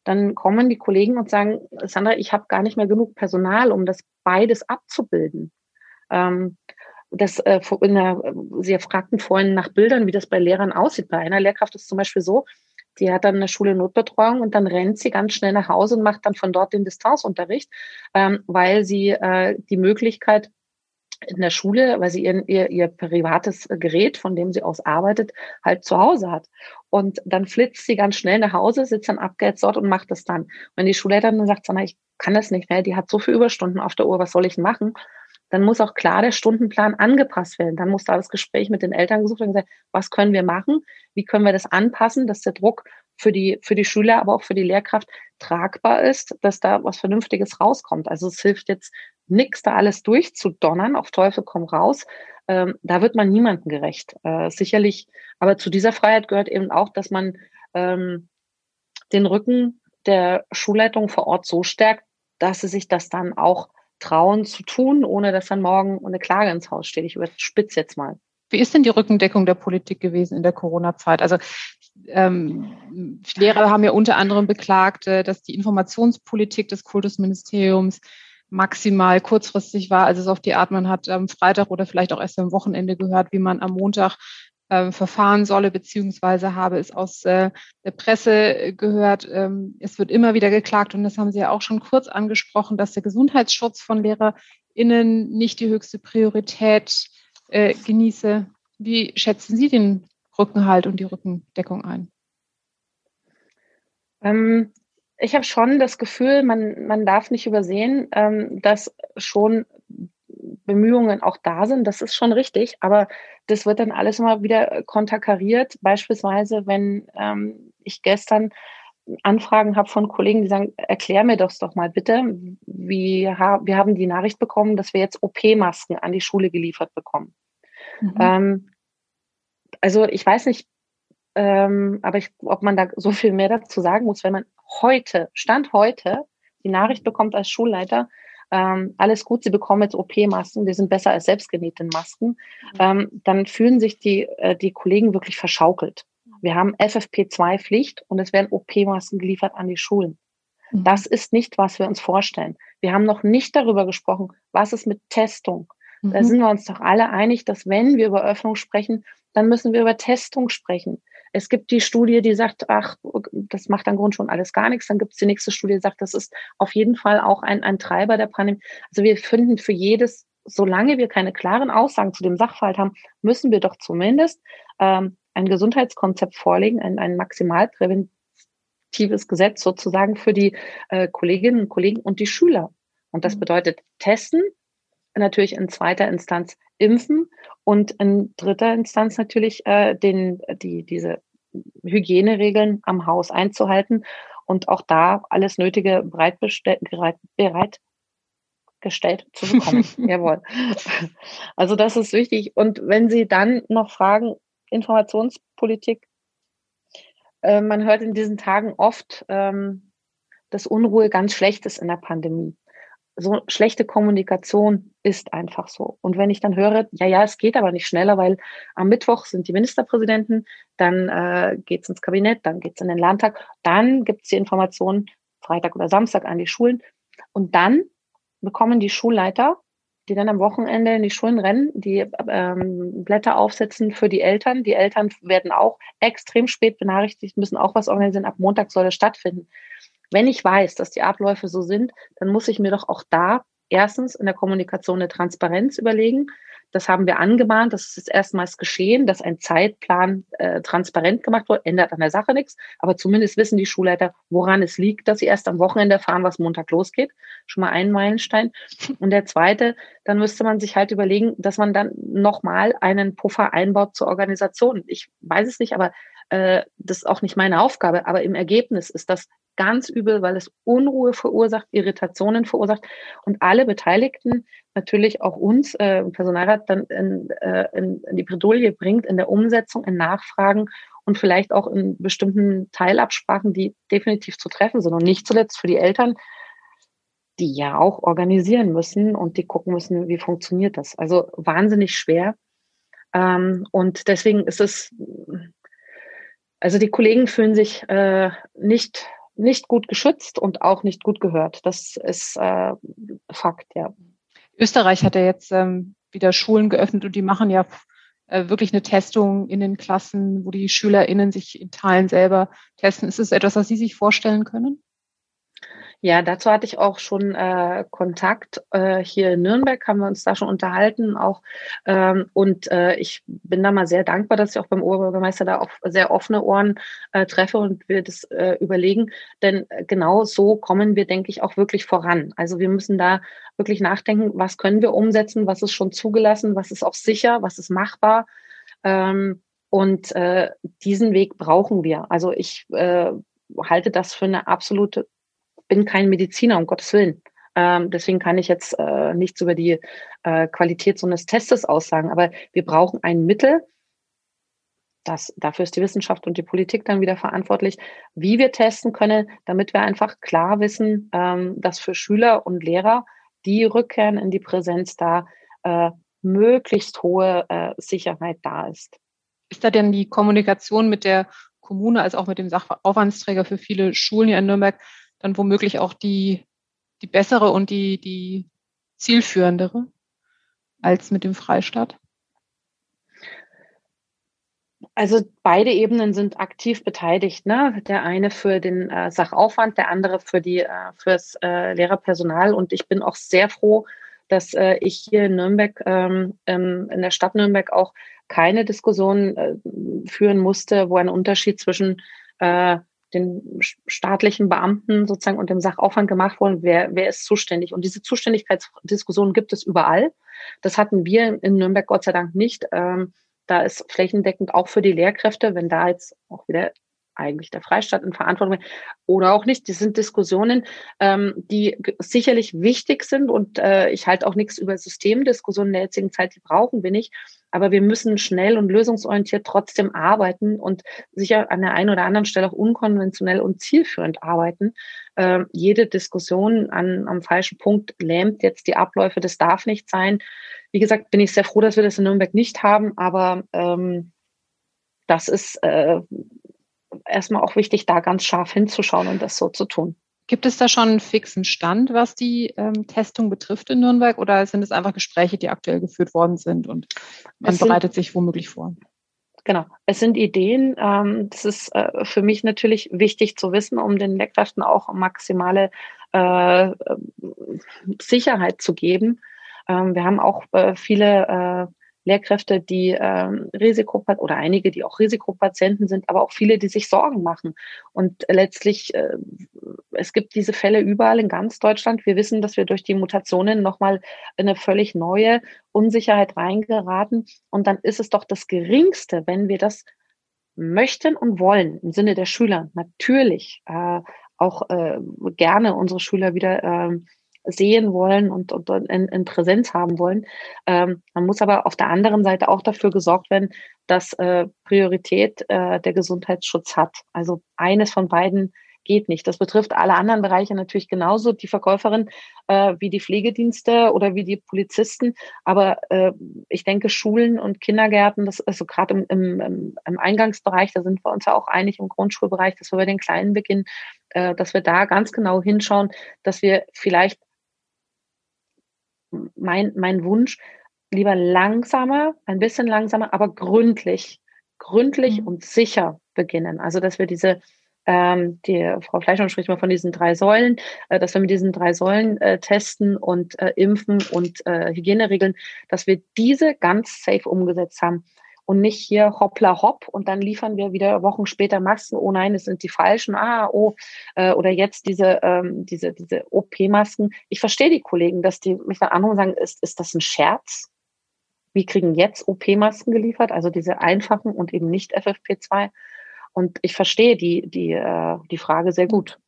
dann kommen die Kollegen und sagen, Sandra, ich habe gar nicht mehr genug Personal, um das beides abzubilden. Ähm, das äh, in der, Sie fragten vorhin nach Bildern, wie das bei Lehrern aussieht. Bei einer Lehrkraft ist zum Beispiel so, die hat dann eine Schule Notbetreuung und dann rennt sie ganz schnell nach Hause und macht dann von dort den Distanzunterricht, ähm, weil sie äh, die Möglichkeit in der Schule, weil sie ihr, ihr, ihr privates Gerät, von dem sie aus arbeitet, halt zu Hause hat. Und dann flitzt sie ganz schnell nach Hause, sitzt dann abgehetzt dort und macht das dann. Wenn die Schulleiterin dann sagt, ich kann das nicht mehr, die hat so viele Überstunden auf der Uhr, was soll ich machen? Dann muss auch klar der Stundenplan angepasst werden. Dann muss da das Gespräch mit den Eltern gesucht werden, was können wir machen, wie können wir das anpassen, dass der Druck für die, für die Schüler, aber auch für die Lehrkraft tragbar ist, dass da was Vernünftiges rauskommt. Also es hilft jetzt nichts, da alles durchzudonnern, auf Teufel komm raus. Ähm, da wird man niemandem gerecht. Äh, sicherlich, aber zu dieser Freiheit gehört eben auch, dass man ähm, den Rücken der Schulleitung vor Ort so stärkt, dass sie sich das dann auch trauen zu tun, ohne dass dann morgen eine Klage ins Haus steht. Ich überspitze jetzt mal. Wie ist denn die Rückendeckung der Politik gewesen in der Corona-Zeit? Also ähm, Lehrer haben ja unter anderem beklagt, äh, dass die Informationspolitik des Kultusministeriums maximal kurzfristig war. Also es auf die Art, man hat am Freitag oder vielleicht auch erst am Wochenende gehört, wie man am Montag äh, verfahren solle, beziehungsweise habe es aus äh, der Presse gehört. Ähm, es wird immer wieder geklagt und das haben Sie ja auch schon kurz angesprochen, dass der Gesundheitsschutz von LehrerInnen nicht die höchste Priorität äh, genieße. Wie schätzen Sie den Rückenhalt und die Rückendeckung ein? Ähm, ich habe schon das Gefühl, man, man darf nicht übersehen, ähm, dass schon Bemühungen auch da sind, das ist schon richtig, aber das wird dann alles immer wieder konterkariert. Beispielsweise, wenn ähm, ich gestern Anfragen habe von Kollegen, die sagen, erklär mir das doch mal bitte. Wie, ha wir haben die Nachricht bekommen, dass wir jetzt OP-Masken an die Schule geliefert bekommen. Mhm. Ähm, also ich weiß nicht, ähm, aber ich, ob man da so viel mehr dazu sagen muss, wenn man heute, Stand heute, die Nachricht bekommt als Schulleiter, ähm, alles gut, sie bekommen jetzt OP-Masken, die sind besser als selbstgenähte Masken, mhm. ähm, dann fühlen sich die, äh, die Kollegen wirklich verschaukelt. Wir haben FFP2-Pflicht und es werden OP-Masken geliefert an die Schulen. Mhm. Das ist nicht, was wir uns vorstellen. Wir haben noch nicht darüber gesprochen, was ist mit Testung. Da mhm. sind wir uns doch alle einig, dass wenn wir über Öffnung sprechen, dann müssen wir über Testung sprechen. Es gibt die Studie, die sagt, ach, das macht an Grund schon alles gar nichts. Dann gibt es die nächste Studie, die sagt, das ist auf jeden Fall auch ein, ein Treiber der Pandemie. Also wir finden für jedes, solange wir keine klaren Aussagen zu dem Sachverhalt haben, müssen wir doch zumindest ähm, ein Gesundheitskonzept vorlegen, ein, ein maximalpräventives Gesetz sozusagen für die äh, Kolleginnen und Kollegen und die Schüler. Und das mhm. bedeutet testen, natürlich in zweiter Instanz impfen und in dritter Instanz natürlich äh, den, die, diese Hygieneregeln am Haus einzuhalten und auch da alles Nötige bereit, bereit, bereit gestellt zu bekommen. [LAUGHS] Jawohl. Also das ist wichtig. Und wenn Sie dann noch fragen, Informationspolitik, äh, man hört in diesen Tagen oft, ähm, dass Unruhe ganz schlecht ist in der Pandemie. So schlechte Kommunikation ist einfach so. Und wenn ich dann höre, ja, ja, es geht aber nicht schneller, weil am Mittwoch sind die Ministerpräsidenten, dann äh, geht es ins Kabinett, dann geht es in den Landtag, dann gibt es die Informationen Freitag oder Samstag an die Schulen. Und dann bekommen die Schulleiter, die dann am Wochenende in die Schulen rennen, die ähm, Blätter aufsetzen für die Eltern. Die Eltern werden auch extrem spät benachrichtigt, müssen auch was organisieren. Ab Montag soll es stattfinden. Wenn ich weiß, dass die Abläufe so sind, dann muss ich mir doch auch da erstens in der Kommunikation eine Transparenz überlegen. Das haben wir angemahnt. Das ist erstmals geschehen, dass ein Zeitplan äh, transparent gemacht wurde. Ändert an der Sache nichts. Aber zumindest wissen die Schulleiter, woran es liegt, dass sie erst am Wochenende erfahren, was Montag losgeht. Schon mal ein Meilenstein. Und der zweite, dann müsste man sich halt überlegen, dass man dann nochmal einen Puffer einbaut zur Organisation. Ich weiß es nicht, aber das ist auch nicht meine Aufgabe. Aber im Ergebnis ist das ganz übel, weil es Unruhe verursacht, Irritationen verursacht und alle Beteiligten, natürlich auch uns, äh, Personalrat, dann in, äh, in, in die Bredouille bringt, in der Umsetzung, in Nachfragen und vielleicht auch in bestimmten Teilabsprachen, die definitiv zu treffen sind und nicht zuletzt für die Eltern, die ja auch organisieren müssen und die gucken müssen, wie funktioniert das. Also wahnsinnig schwer. Ähm, und deswegen ist es, also die Kollegen fühlen sich äh, nicht nicht gut geschützt und auch nicht gut gehört. Das ist äh, Fakt, ja. Österreich hat ja jetzt ähm, wieder Schulen geöffnet und die machen ja äh, wirklich eine Testung in den Klassen, wo die SchülerInnen sich in Teilen selber testen. Ist es etwas, was Sie sich vorstellen können? Ja, dazu hatte ich auch schon äh, Kontakt. Äh, hier in Nürnberg haben wir uns da schon unterhalten auch. Ähm, und äh, ich bin da mal sehr dankbar, dass ich auch beim Oberbürgermeister da auch sehr offene Ohren äh, treffe und wir das äh, überlegen. Denn äh, genau so kommen wir, denke ich, auch wirklich voran. Also wir müssen da wirklich nachdenken, was können wir umsetzen, was ist schon zugelassen, was ist auch sicher, was ist machbar. Ähm, und diesen Weg brauchen wir. Also ich halte das für eine absolute bin kein Mediziner, um Gottes Willen. Ähm, deswegen kann ich jetzt äh, nichts über die äh, Qualität so eines Testes aussagen. Aber wir brauchen ein Mittel, das, dafür ist die Wissenschaft und die Politik dann wieder verantwortlich, wie wir testen können, damit wir einfach klar wissen, ähm, dass für Schüler und Lehrer die Rückkehren in die Präsenz da äh, möglichst hohe äh, Sicherheit da ist. Ist da denn die Kommunikation mit der Kommune als auch mit dem Sachaufwandsträger für viele Schulen hier in Nürnberg dann womöglich auch die, die bessere und die, die zielführendere als mit dem Freistaat? Also beide Ebenen sind aktiv beteiligt. Ne? Der eine für den äh, Sachaufwand, der andere für die äh, fürs äh, Lehrerpersonal. Und ich bin auch sehr froh, dass äh, ich hier in Nürnberg, ähm, ähm, in der Stadt Nürnberg auch keine Diskussion äh, führen musste, wo ein Unterschied zwischen äh, den staatlichen Beamten sozusagen und dem Sachaufwand gemacht worden, wer, wer ist zuständig. Und diese Zuständigkeitsdiskussion gibt es überall. Das hatten wir in Nürnberg Gott sei Dank nicht. Ähm, da ist flächendeckend auch für die Lehrkräfte, wenn da jetzt auch wieder eigentlich der Freistaat in Verantwortung oder auch nicht. Das sind Diskussionen, ähm, die sicherlich wichtig sind und äh, ich halte auch nichts über Systemdiskussionen der jetzigen Zeit, die brauchen wir nicht. Aber wir müssen schnell und lösungsorientiert trotzdem arbeiten und sicher an der einen oder anderen Stelle auch unkonventionell und zielführend arbeiten. Ähm, jede Diskussion an, am falschen Punkt lähmt jetzt die Abläufe. Das darf nicht sein. Wie gesagt, bin ich sehr froh, dass wir das in Nürnberg nicht haben, aber ähm, das ist äh, erstmal auch wichtig, da ganz scharf hinzuschauen und das so zu tun. Gibt es da schon einen fixen Stand, was die ähm, Testung betrifft in Nürnberg, oder sind es einfach Gespräche, die aktuell geführt worden sind und man sind, bereitet sich womöglich vor? Genau, es sind Ideen. Ähm, das ist äh, für mich natürlich wichtig zu wissen, um den Lehrkräften auch maximale äh, Sicherheit zu geben. Ähm, wir haben auch äh, viele äh, Lehrkräfte, die ähm, Risikopatienten oder einige, die auch Risikopatienten sind, aber auch viele, die sich Sorgen machen. Und letztlich, äh, es gibt diese Fälle überall in ganz Deutschland. Wir wissen, dass wir durch die Mutationen nochmal in eine völlig neue Unsicherheit reingeraten. Und dann ist es doch das Geringste, wenn wir das möchten und wollen im Sinne der Schüler natürlich äh, auch äh, gerne unsere Schüler wieder äh, sehen wollen und, und in, in Präsenz haben wollen. Ähm, man muss aber auf der anderen Seite auch dafür gesorgt werden, dass äh, Priorität äh, der Gesundheitsschutz hat. Also eines von beiden geht nicht. Das betrifft alle anderen Bereiche natürlich genauso, die Verkäuferin äh, wie die Pflegedienste oder wie die Polizisten. Aber äh, ich denke, Schulen und Kindergärten, das also gerade im, im, im Eingangsbereich, da sind wir uns ja auch einig im Grundschulbereich, dass wir bei den Kleinen beginnen, äh, dass wir da ganz genau hinschauen, dass wir vielleicht mein, mein Wunsch, lieber langsamer, ein bisschen langsamer, aber gründlich, gründlich mhm. und sicher beginnen. Also, dass wir diese ähm, die Frau Fleischmann spricht mal von diesen drei Säulen, äh, dass wir mit diesen drei Säulen äh, testen und äh, impfen und äh, Hygieneregeln, dass wir diese ganz safe umgesetzt haben und nicht hier hoppla hopp und dann liefern wir wieder Wochen später Masken. Oh nein, es sind die falschen. Ah, oh, äh, oder jetzt diese, ähm, diese, diese OP-Masken. Ich verstehe die Kollegen, dass die mich dann anrufen und sagen, ist, ist das ein Scherz? Wir kriegen jetzt OP-Masken geliefert, also diese einfachen und eben nicht FFP2. Und ich verstehe die, die, äh, die Frage sehr gut.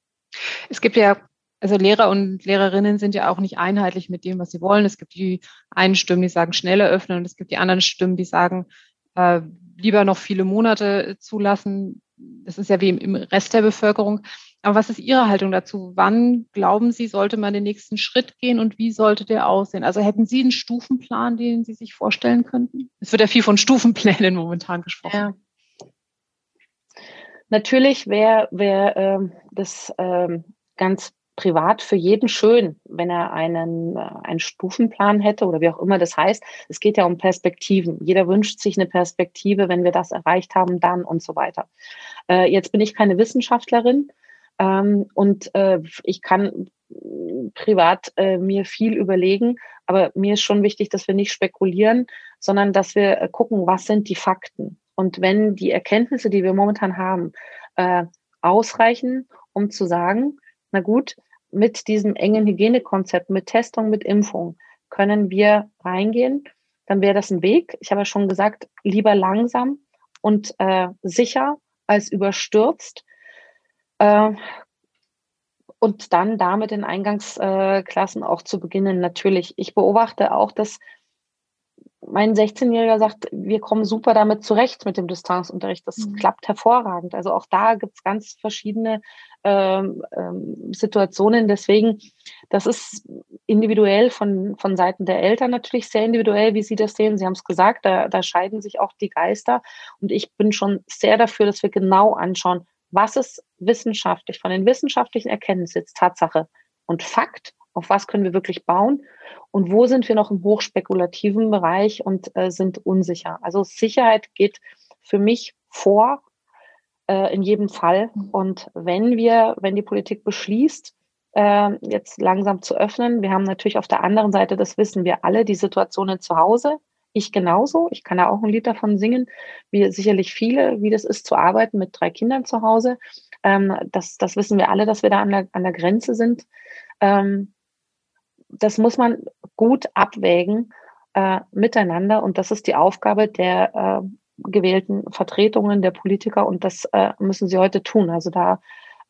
Es gibt ja, also Lehrer und Lehrerinnen sind ja auch nicht einheitlich mit dem, was sie wollen. Es gibt die einen Stimmen, die sagen schneller öffnen und es gibt die anderen Stimmen, die sagen, äh, lieber noch viele Monate zulassen. Das ist ja wie im, Rest der Bevölkerung. Aber was ist Ihre Haltung dazu? Wann glauben Sie, sollte man den nächsten Schritt gehen und wie sollte der aussehen? Also hätten Sie einen Stufenplan, den Sie sich vorstellen könnten? Es wird ja viel von Stufenplänen [LAUGHS] momentan gesprochen. Ja. Natürlich wäre wär, ähm, das ähm, ganz privat für jeden schön, wenn er einen, äh, einen Stufenplan hätte oder wie auch immer das heißt. Es geht ja um Perspektiven. Jeder wünscht sich eine Perspektive, wenn wir das erreicht haben, dann und so weiter. Äh, jetzt bin ich keine Wissenschaftlerin ähm, und äh, ich kann privat mir viel überlegen, aber mir ist schon wichtig, dass wir nicht spekulieren, sondern dass wir gucken, was sind die Fakten. Und wenn die Erkenntnisse, die wir momentan haben, ausreichen, um zu sagen, na gut, mit diesem engen Hygienekonzept, mit Testung, mit Impfung, können wir reingehen, dann wäre das ein Weg. Ich habe ja schon gesagt, lieber langsam und äh, sicher als überstürzt. Äh, und dann damit in Eingangsklassen äh, auch zu beginnen. Natürlich, ich beobachte auch, dass mein 16-Jähriger sagt, wir kommen super damit zurecht mit dem Distanzunterricht. Das mhm. klappt hervorragend. Also auch da gibt es ganz verschiedene ähm, ähm, Situationen. Deswegen, das ist individuell von, von Seiten der Eltern natürlich sehr individuell, wie sie das sehen. Sie haben es gesagt, da, da scheiden sich auch die Geister. Und ich bin schon sehr dafür, dass wir genau anschauen, was ist wissenschaftlich, von den wissenschaftlichen Erkenntnissen jetzt Tatsache und Fakt auf was können wir wirklich bauen und wo sind wir noch im hochspekulativen Bereich und äh, sind unsicher. Also Sicherheit geht für mich vor äh, in jedem Fall. Und wenn wir, wenn die Politik beschließt, äh, jetzt langsam zu öffnen, wir haben natürlich auf der anderen Seite, das wissen wir alle, die Situationen zu Hause. Ich genauso. Ich kann ja auch ein Lied davon singen, wie sicherlich viele, wie das ist zu arbeiten mit drei Kindern zu Hause. Ähm, das, das wissen wir alle, dass wir da an der, an der Grenze sind. Ähm, das muss man gut abwägen äh, miteinander und das ist die Aufgabe der äh, gewählten Vertretungen der Politiker und das äh, müssen sie heute tun. Also da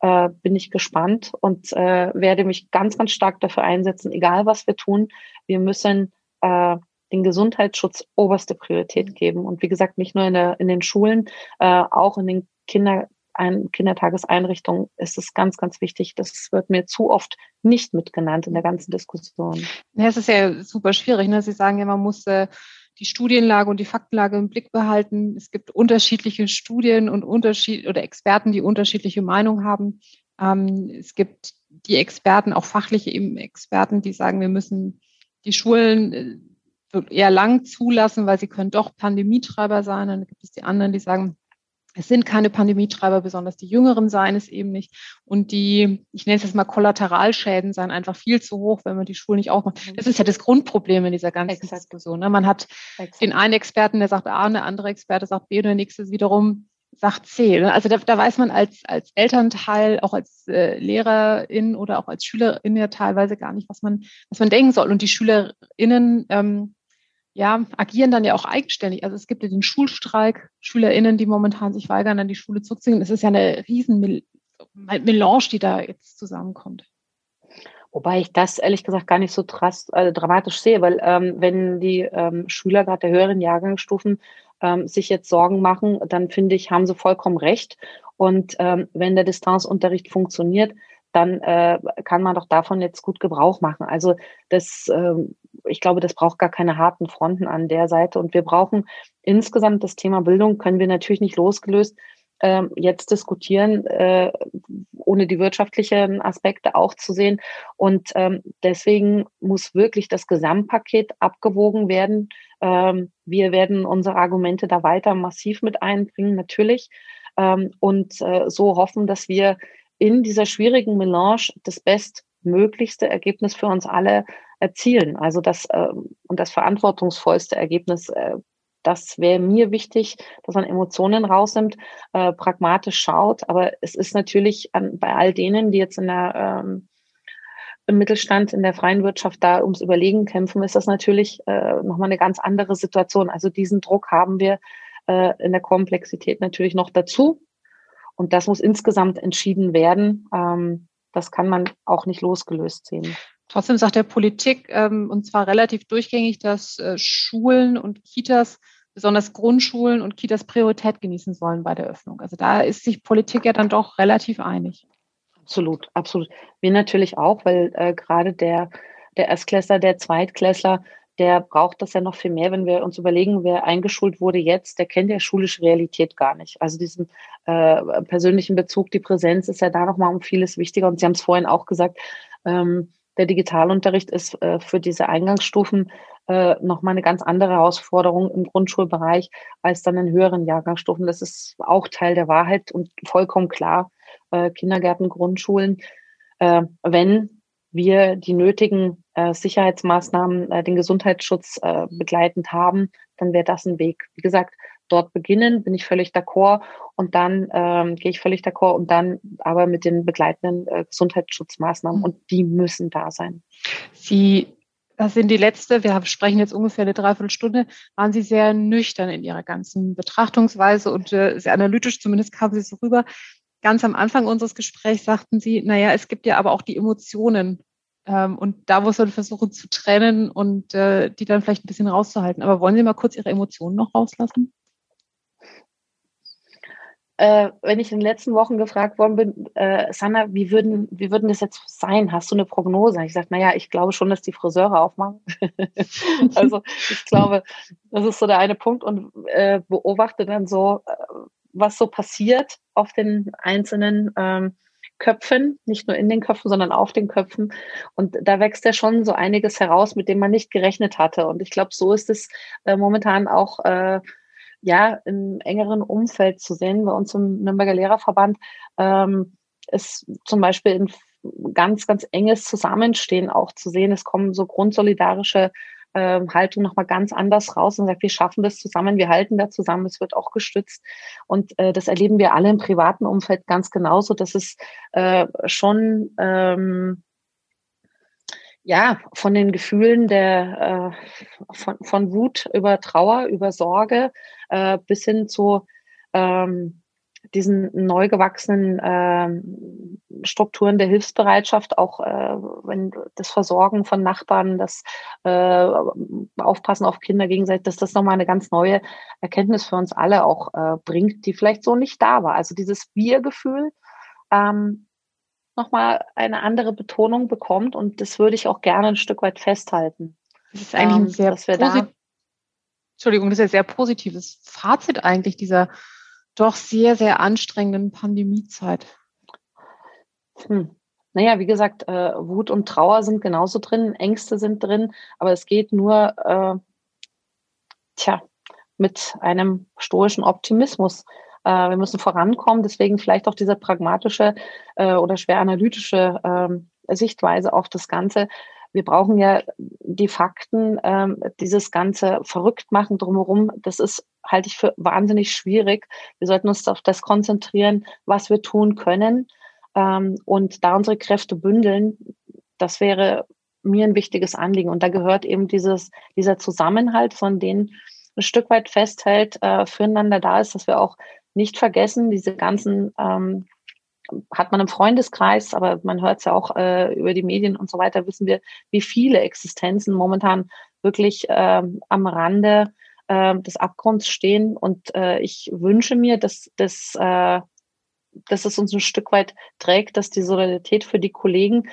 äh, bin ich gespannt und äh, werde mich ganz, ganz stark dafür einsetzen, egal was wir tun, wir müssen äh, den Gesundheitsschutz oberste Priorität geben. Und wie gesagt, nicht nur in, der, in den Schulen, äh, auch in den Kinder, ein Kindertageseinrichtung ist es ganz, ganz wichtig. Das wird mir zu oft nicht mitgenannt in der ganzen Diskussion. Ja, es ist ja super schwierig. Ne? Sie sagen ja, man muss äh, die Studienlage und die Faktenlage im Blick behalten. Es gibt unterschiedliche Studien und Unterschied oder Experten, die unterschiedliche Meinungen haben. Ähm, es gibt die Experten, auch fachliche eben Experten, die sagen, wir müssen die Schulen äh, eher lang zulassen, weil sie können doch Pandemietreiber sein. Dann gibt es die anderen, die sagen, es sind keine Pandemietreiber, besonders die Jüngeren seien es eben nicht. Und die, ich nenne es jetzt mal Kollateralschäden, seien einfach viel zu hoch, wenn man die Schulen nicht aufmacht. Mhm. Das ist ja das Grundproblem in dieser ganzen Exakt. Diskussion. Ne? Man hat Exakt. den einen Experten, der sagt A, und der andere Experte sagt B und der nächste wiederum sagt C. Ne? Also da, da weiß man als, als Elternteil, auch als äh, Lehrerin oder auch als Schülerin ja teilweise gar nicht, was man, was man denken soll. Und die SchülerInnen ähm, ja, agieren dann ja auch eigenständig. Also es gibt ja den Schulstreik, SchülerInnen, die momentan sich weigern, an die Schule zurückzugehen. Es ist ja eine riesen Melange, die da jetzt zusammenkommt. Wobei ich das ehrlich gesagt gar nicht so drast, äh, dramatisch sehe, weil ähm, wenn die ähm, Schüler gerade der höheren Jahrgangsstufen ähm, sich jetzt Sorgen machen, dann finde ich, haben sie vollkommen recht. Und ähm, wenn der Distanzunterricht funktioniert, dann äh, kann man doch davon jetzt gut Gebrauch machen. Also das, äh, ich glaube, das braucht gar keine harten Fronten an der Seite. Und wir brauchen insgesamt das Thema Bildung, können wir natürlich nicht losgelöst äh, jetzt diskutieren, äh, ohne die wirtschaftlichen Aspekte auch zu sehen. Und ähm, deswegen muss wirklich das Gesamtpaket abgewogen werden. Ähm, wir werden unsere Argumente da weiter massiv mit einbringen, natürlich. Ähm, und äh, so hoffen, dass wir in dieser schwierigen Melange das bestmöglichste Ergebnis für uns alle erzielen. Also das äh, und das verantwortungsvollste Ergebnis. Äh, das wäre mir wichtig, dass man Emotionen rausnimmt, äh, pragmatisch schaut. Aber es ist natürlich an, bei all denen, die jetzt in der ähm, im Mittelstand, in der freien Wirtschaft da ums Überlegen kämpfen, ist das natürlich äh, nochmal eine ganz andere Situation. Also diesen Druck haben wir äh, in der Komplexität natürlich noch dazu. Und das muss insgesamt entschieden werden. Ähm, das kann man auch nicht losgelöst sehen. Trotzdem sagt der Politik, ähm, und zwar relativ durchgängig, dass äh, Schulen und Kitas, besonders Grundschulen und Kitas Priorität genießen sollen bei der Öffnung. Also da ist sich Politik ja dann doch relativ einig. Absolut, absolut. Wir natürlich auch, weil äh, gerade der, der Erstklässler, der Zweitklässler der braucht das ja noch viel mehr, wenn wir uns überlegen, wer eingeschult wurde jetzt, der kennt ja schulische Realität gar nicht. Also diesen äh, persönlichen Bezug, die Präsenz ist ja da nochmal um vieles wichtiger. Und Sie haben es vorhin auch gesagt, ähm, der Digitalunterricht ist äh, für diese Eingangsstufen äh, nochmal eine ganz andere Herausforderung im Grundschulbereich als dann in höheren Jahrgangsstufen. Das ist auch Teil der Wahrheit und vollkommen klar. Äh, Kindergärten, Grundschulen, äh, wenn wir die nötigen äh, Sicherheitsmaßnahmen, äh, den Gesundheitsschutz äh, begleitend haben, dann wäre das ein Weg. Wie gesagt, dort beginnen, bin ich völlig d'accord und dann ähm, gehe ich völlig d'accord und dann aber mit den begleitenden äh, Gesundheitsschutzmaßnahmen mhm. und die müssen da sein. Sie das sind die letzte, wir sprechen jetzt ungefähr eine Dreiviertelstunde, waren Sie sehr nüchtern in Ihrer ganzen Betrachtungsweise und äh, sehr analytisch, zumindest kamen Sie so rüber. Ganz am Anfang unseres Gesprächs sagten Sie, naja, es gibt ja aber auch die Emotionen ähm, und da muss man versuchen zu trennen und äh, die dann vielleicht ein bisschen rauszuhalten. Aber wollen Sie mal kurz Ihre Emotionen noch rauslassen? Äh, wenn ich in den letzten Wochen gefragt worden bin, äh, Sanna, wie würden, wie würden das jetzt sein? Hast du eine Prognose? Ich sage, naja, ich glaube schon, dass die Friseure aufmachen. [LAUGHS] also ich glaube, das ist so der eine Punkt und äh, beobachte dann so, äh, was so passiert auf den einzelnen ähm, Köpfen, nicht nur in den Köpfen, sondern auf den Köpfen. Und da wächst ja schon so einiges heraus, mit dem man nicht gerechnet hatte. Und ich glaube, so ist es äh, momentan auch äh, ja im engeren Umfeld zu sehen. Bei uns im Nürnberger Lehrerverband ähm, ist zum Beispiel ein ganz, ganz enges Zusammenstehen auch zu sehen. Es kommen so grundsolidarische äh, Haltung nochmal ganz anders raus und sagt, wir schaffen das zusammen, wir halten da zusammen, es wird auch gestützt. Und äh, das erleben wir alle im privaten Umfeld ganz genauso. Das ist äh, schon ähm, ja, von den Gefühlen der, äh, von, von Wut über Trauer, über Sorge äh, bis hin zu ähm, diesen neu gewachsenen äh, Strukturen der Hilfsbereitschaft, auch äh, wenn das Versorgen von Nachbarn, das äh, Aufpassen auf Kinder gegenseitig, dass das nochmal eine ganz neue Erkenntnis für uns alle auch äh, bringt, die vielleicht so nicht da war. Also dieses Wir-Gefühl ähm, nochmal eine andere Betonung bekommt und das würde ich auch gerne ein Stück weit festhalten. Das ist eigentlich ähm, ein sehr dass wir da Entschuldigung, das ist ein sehr positives Fazit eigentlich dieser doch sehr, sehr anstrengenden Pandemiezeit? Hm. Naja, wie gesagt, äh, Wut und Trauer sind genauso drin, Ängste sind drin, aber es geht nur, äh, tja, mit einem stoischen Optimismus. Äh, wir müssen vorankommen, deswegen vielleicht auch diese pragmatische äh, oder schwer analytische ähm, Sichtweise auf das Ganze wir brauchen ja die Fakten, ähm, dieses ganze Verrücktmachen drumherum, das ist, halte ich für wahnsinnig schwierig. Wir sollten uns auf das konzentrieren, was wir tun können ähm, und da unsere Kräfte bündeln. Das wäre mir ein wichtiges Anliegen. Und da gehört eben dieses, dieser Zusammenhalt, von denen ein Stück weit festhält, äh, füreinander da ist, dass wir auch nicht vergessen, diese ganzen ähm, hat man im Freundeskreis, aber man hört es ja auch äh, über die Medien und so weiter, wissen wir, wie viele Existenzen momentan wirklich ähm, am Rande äh, des Abgrunds stehen. Und äh, ich wünsche mir, dass, dass, äh, dass es uns ein Stück weit trägt, dass die Solidarität für die Kollegen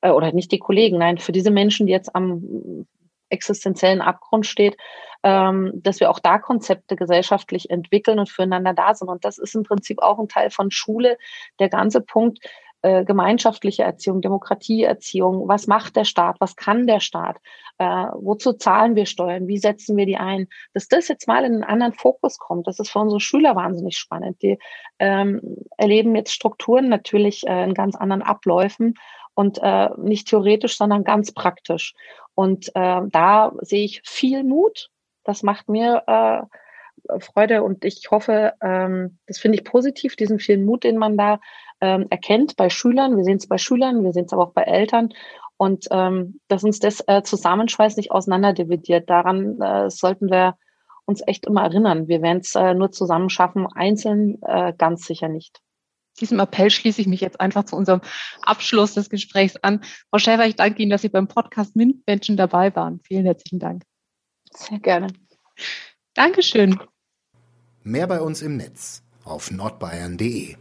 äh, oder nicht die Kollegen, nein, für diese Menschen, die jetzt am existenziellen Abgrund steht, ähm, dass wir auch da Konzepte gesellschaftlich entwickeln und füreinander da sind. Und das ist im Prinzip auch ein Teil von Schule. Der ganze Punkt, äh, gemeinschaftliche Erziehung, Demokratieerziehung, was macht der Staat, was kann der Staat, äh, wozu zahlen wir Steuern, wie setzen wir die ein, dass das jetzt mal in einen anderen Fokus kommt, das ist für unsere Schüler wahnsinnig spannend. Die ähm, erleben jetzt Strukturen natürlich äh, in ganz anderen Abläufen und äh, nicht theoretisch, sondern ganz praktisch. Und äh, da sehe ich viel Mut. Das macht mir äh, Freude und ich hoffe, ähm, das finde ich positiv, diesen vielen Mut, den man da ähm, erkennt bei Schülern. Wir sehen es bei Schülern, wir sehen es aber auch bei Eltern. Und ähm, dass uns das äh, Zusammenschweiß nicht auseinanderdividiert. Daran äh, sollten wir uns echt immer erinnern. Wir werden es äh, nur zusammen schaffen, einzeln äh, ganz sicher nicht. Diesem Appell schließe ich mich jetzt einfach zu unserem Abschluss des Gesprächs an. Frau Schäfer, ich danke Ihnen, dass Sie beim Podcast MINT-Menschen dabei waren. Vielen herzlichen Dank. Sehr gerne. Dankeschön. Mehr bei uns im Netz auf nordbayern.de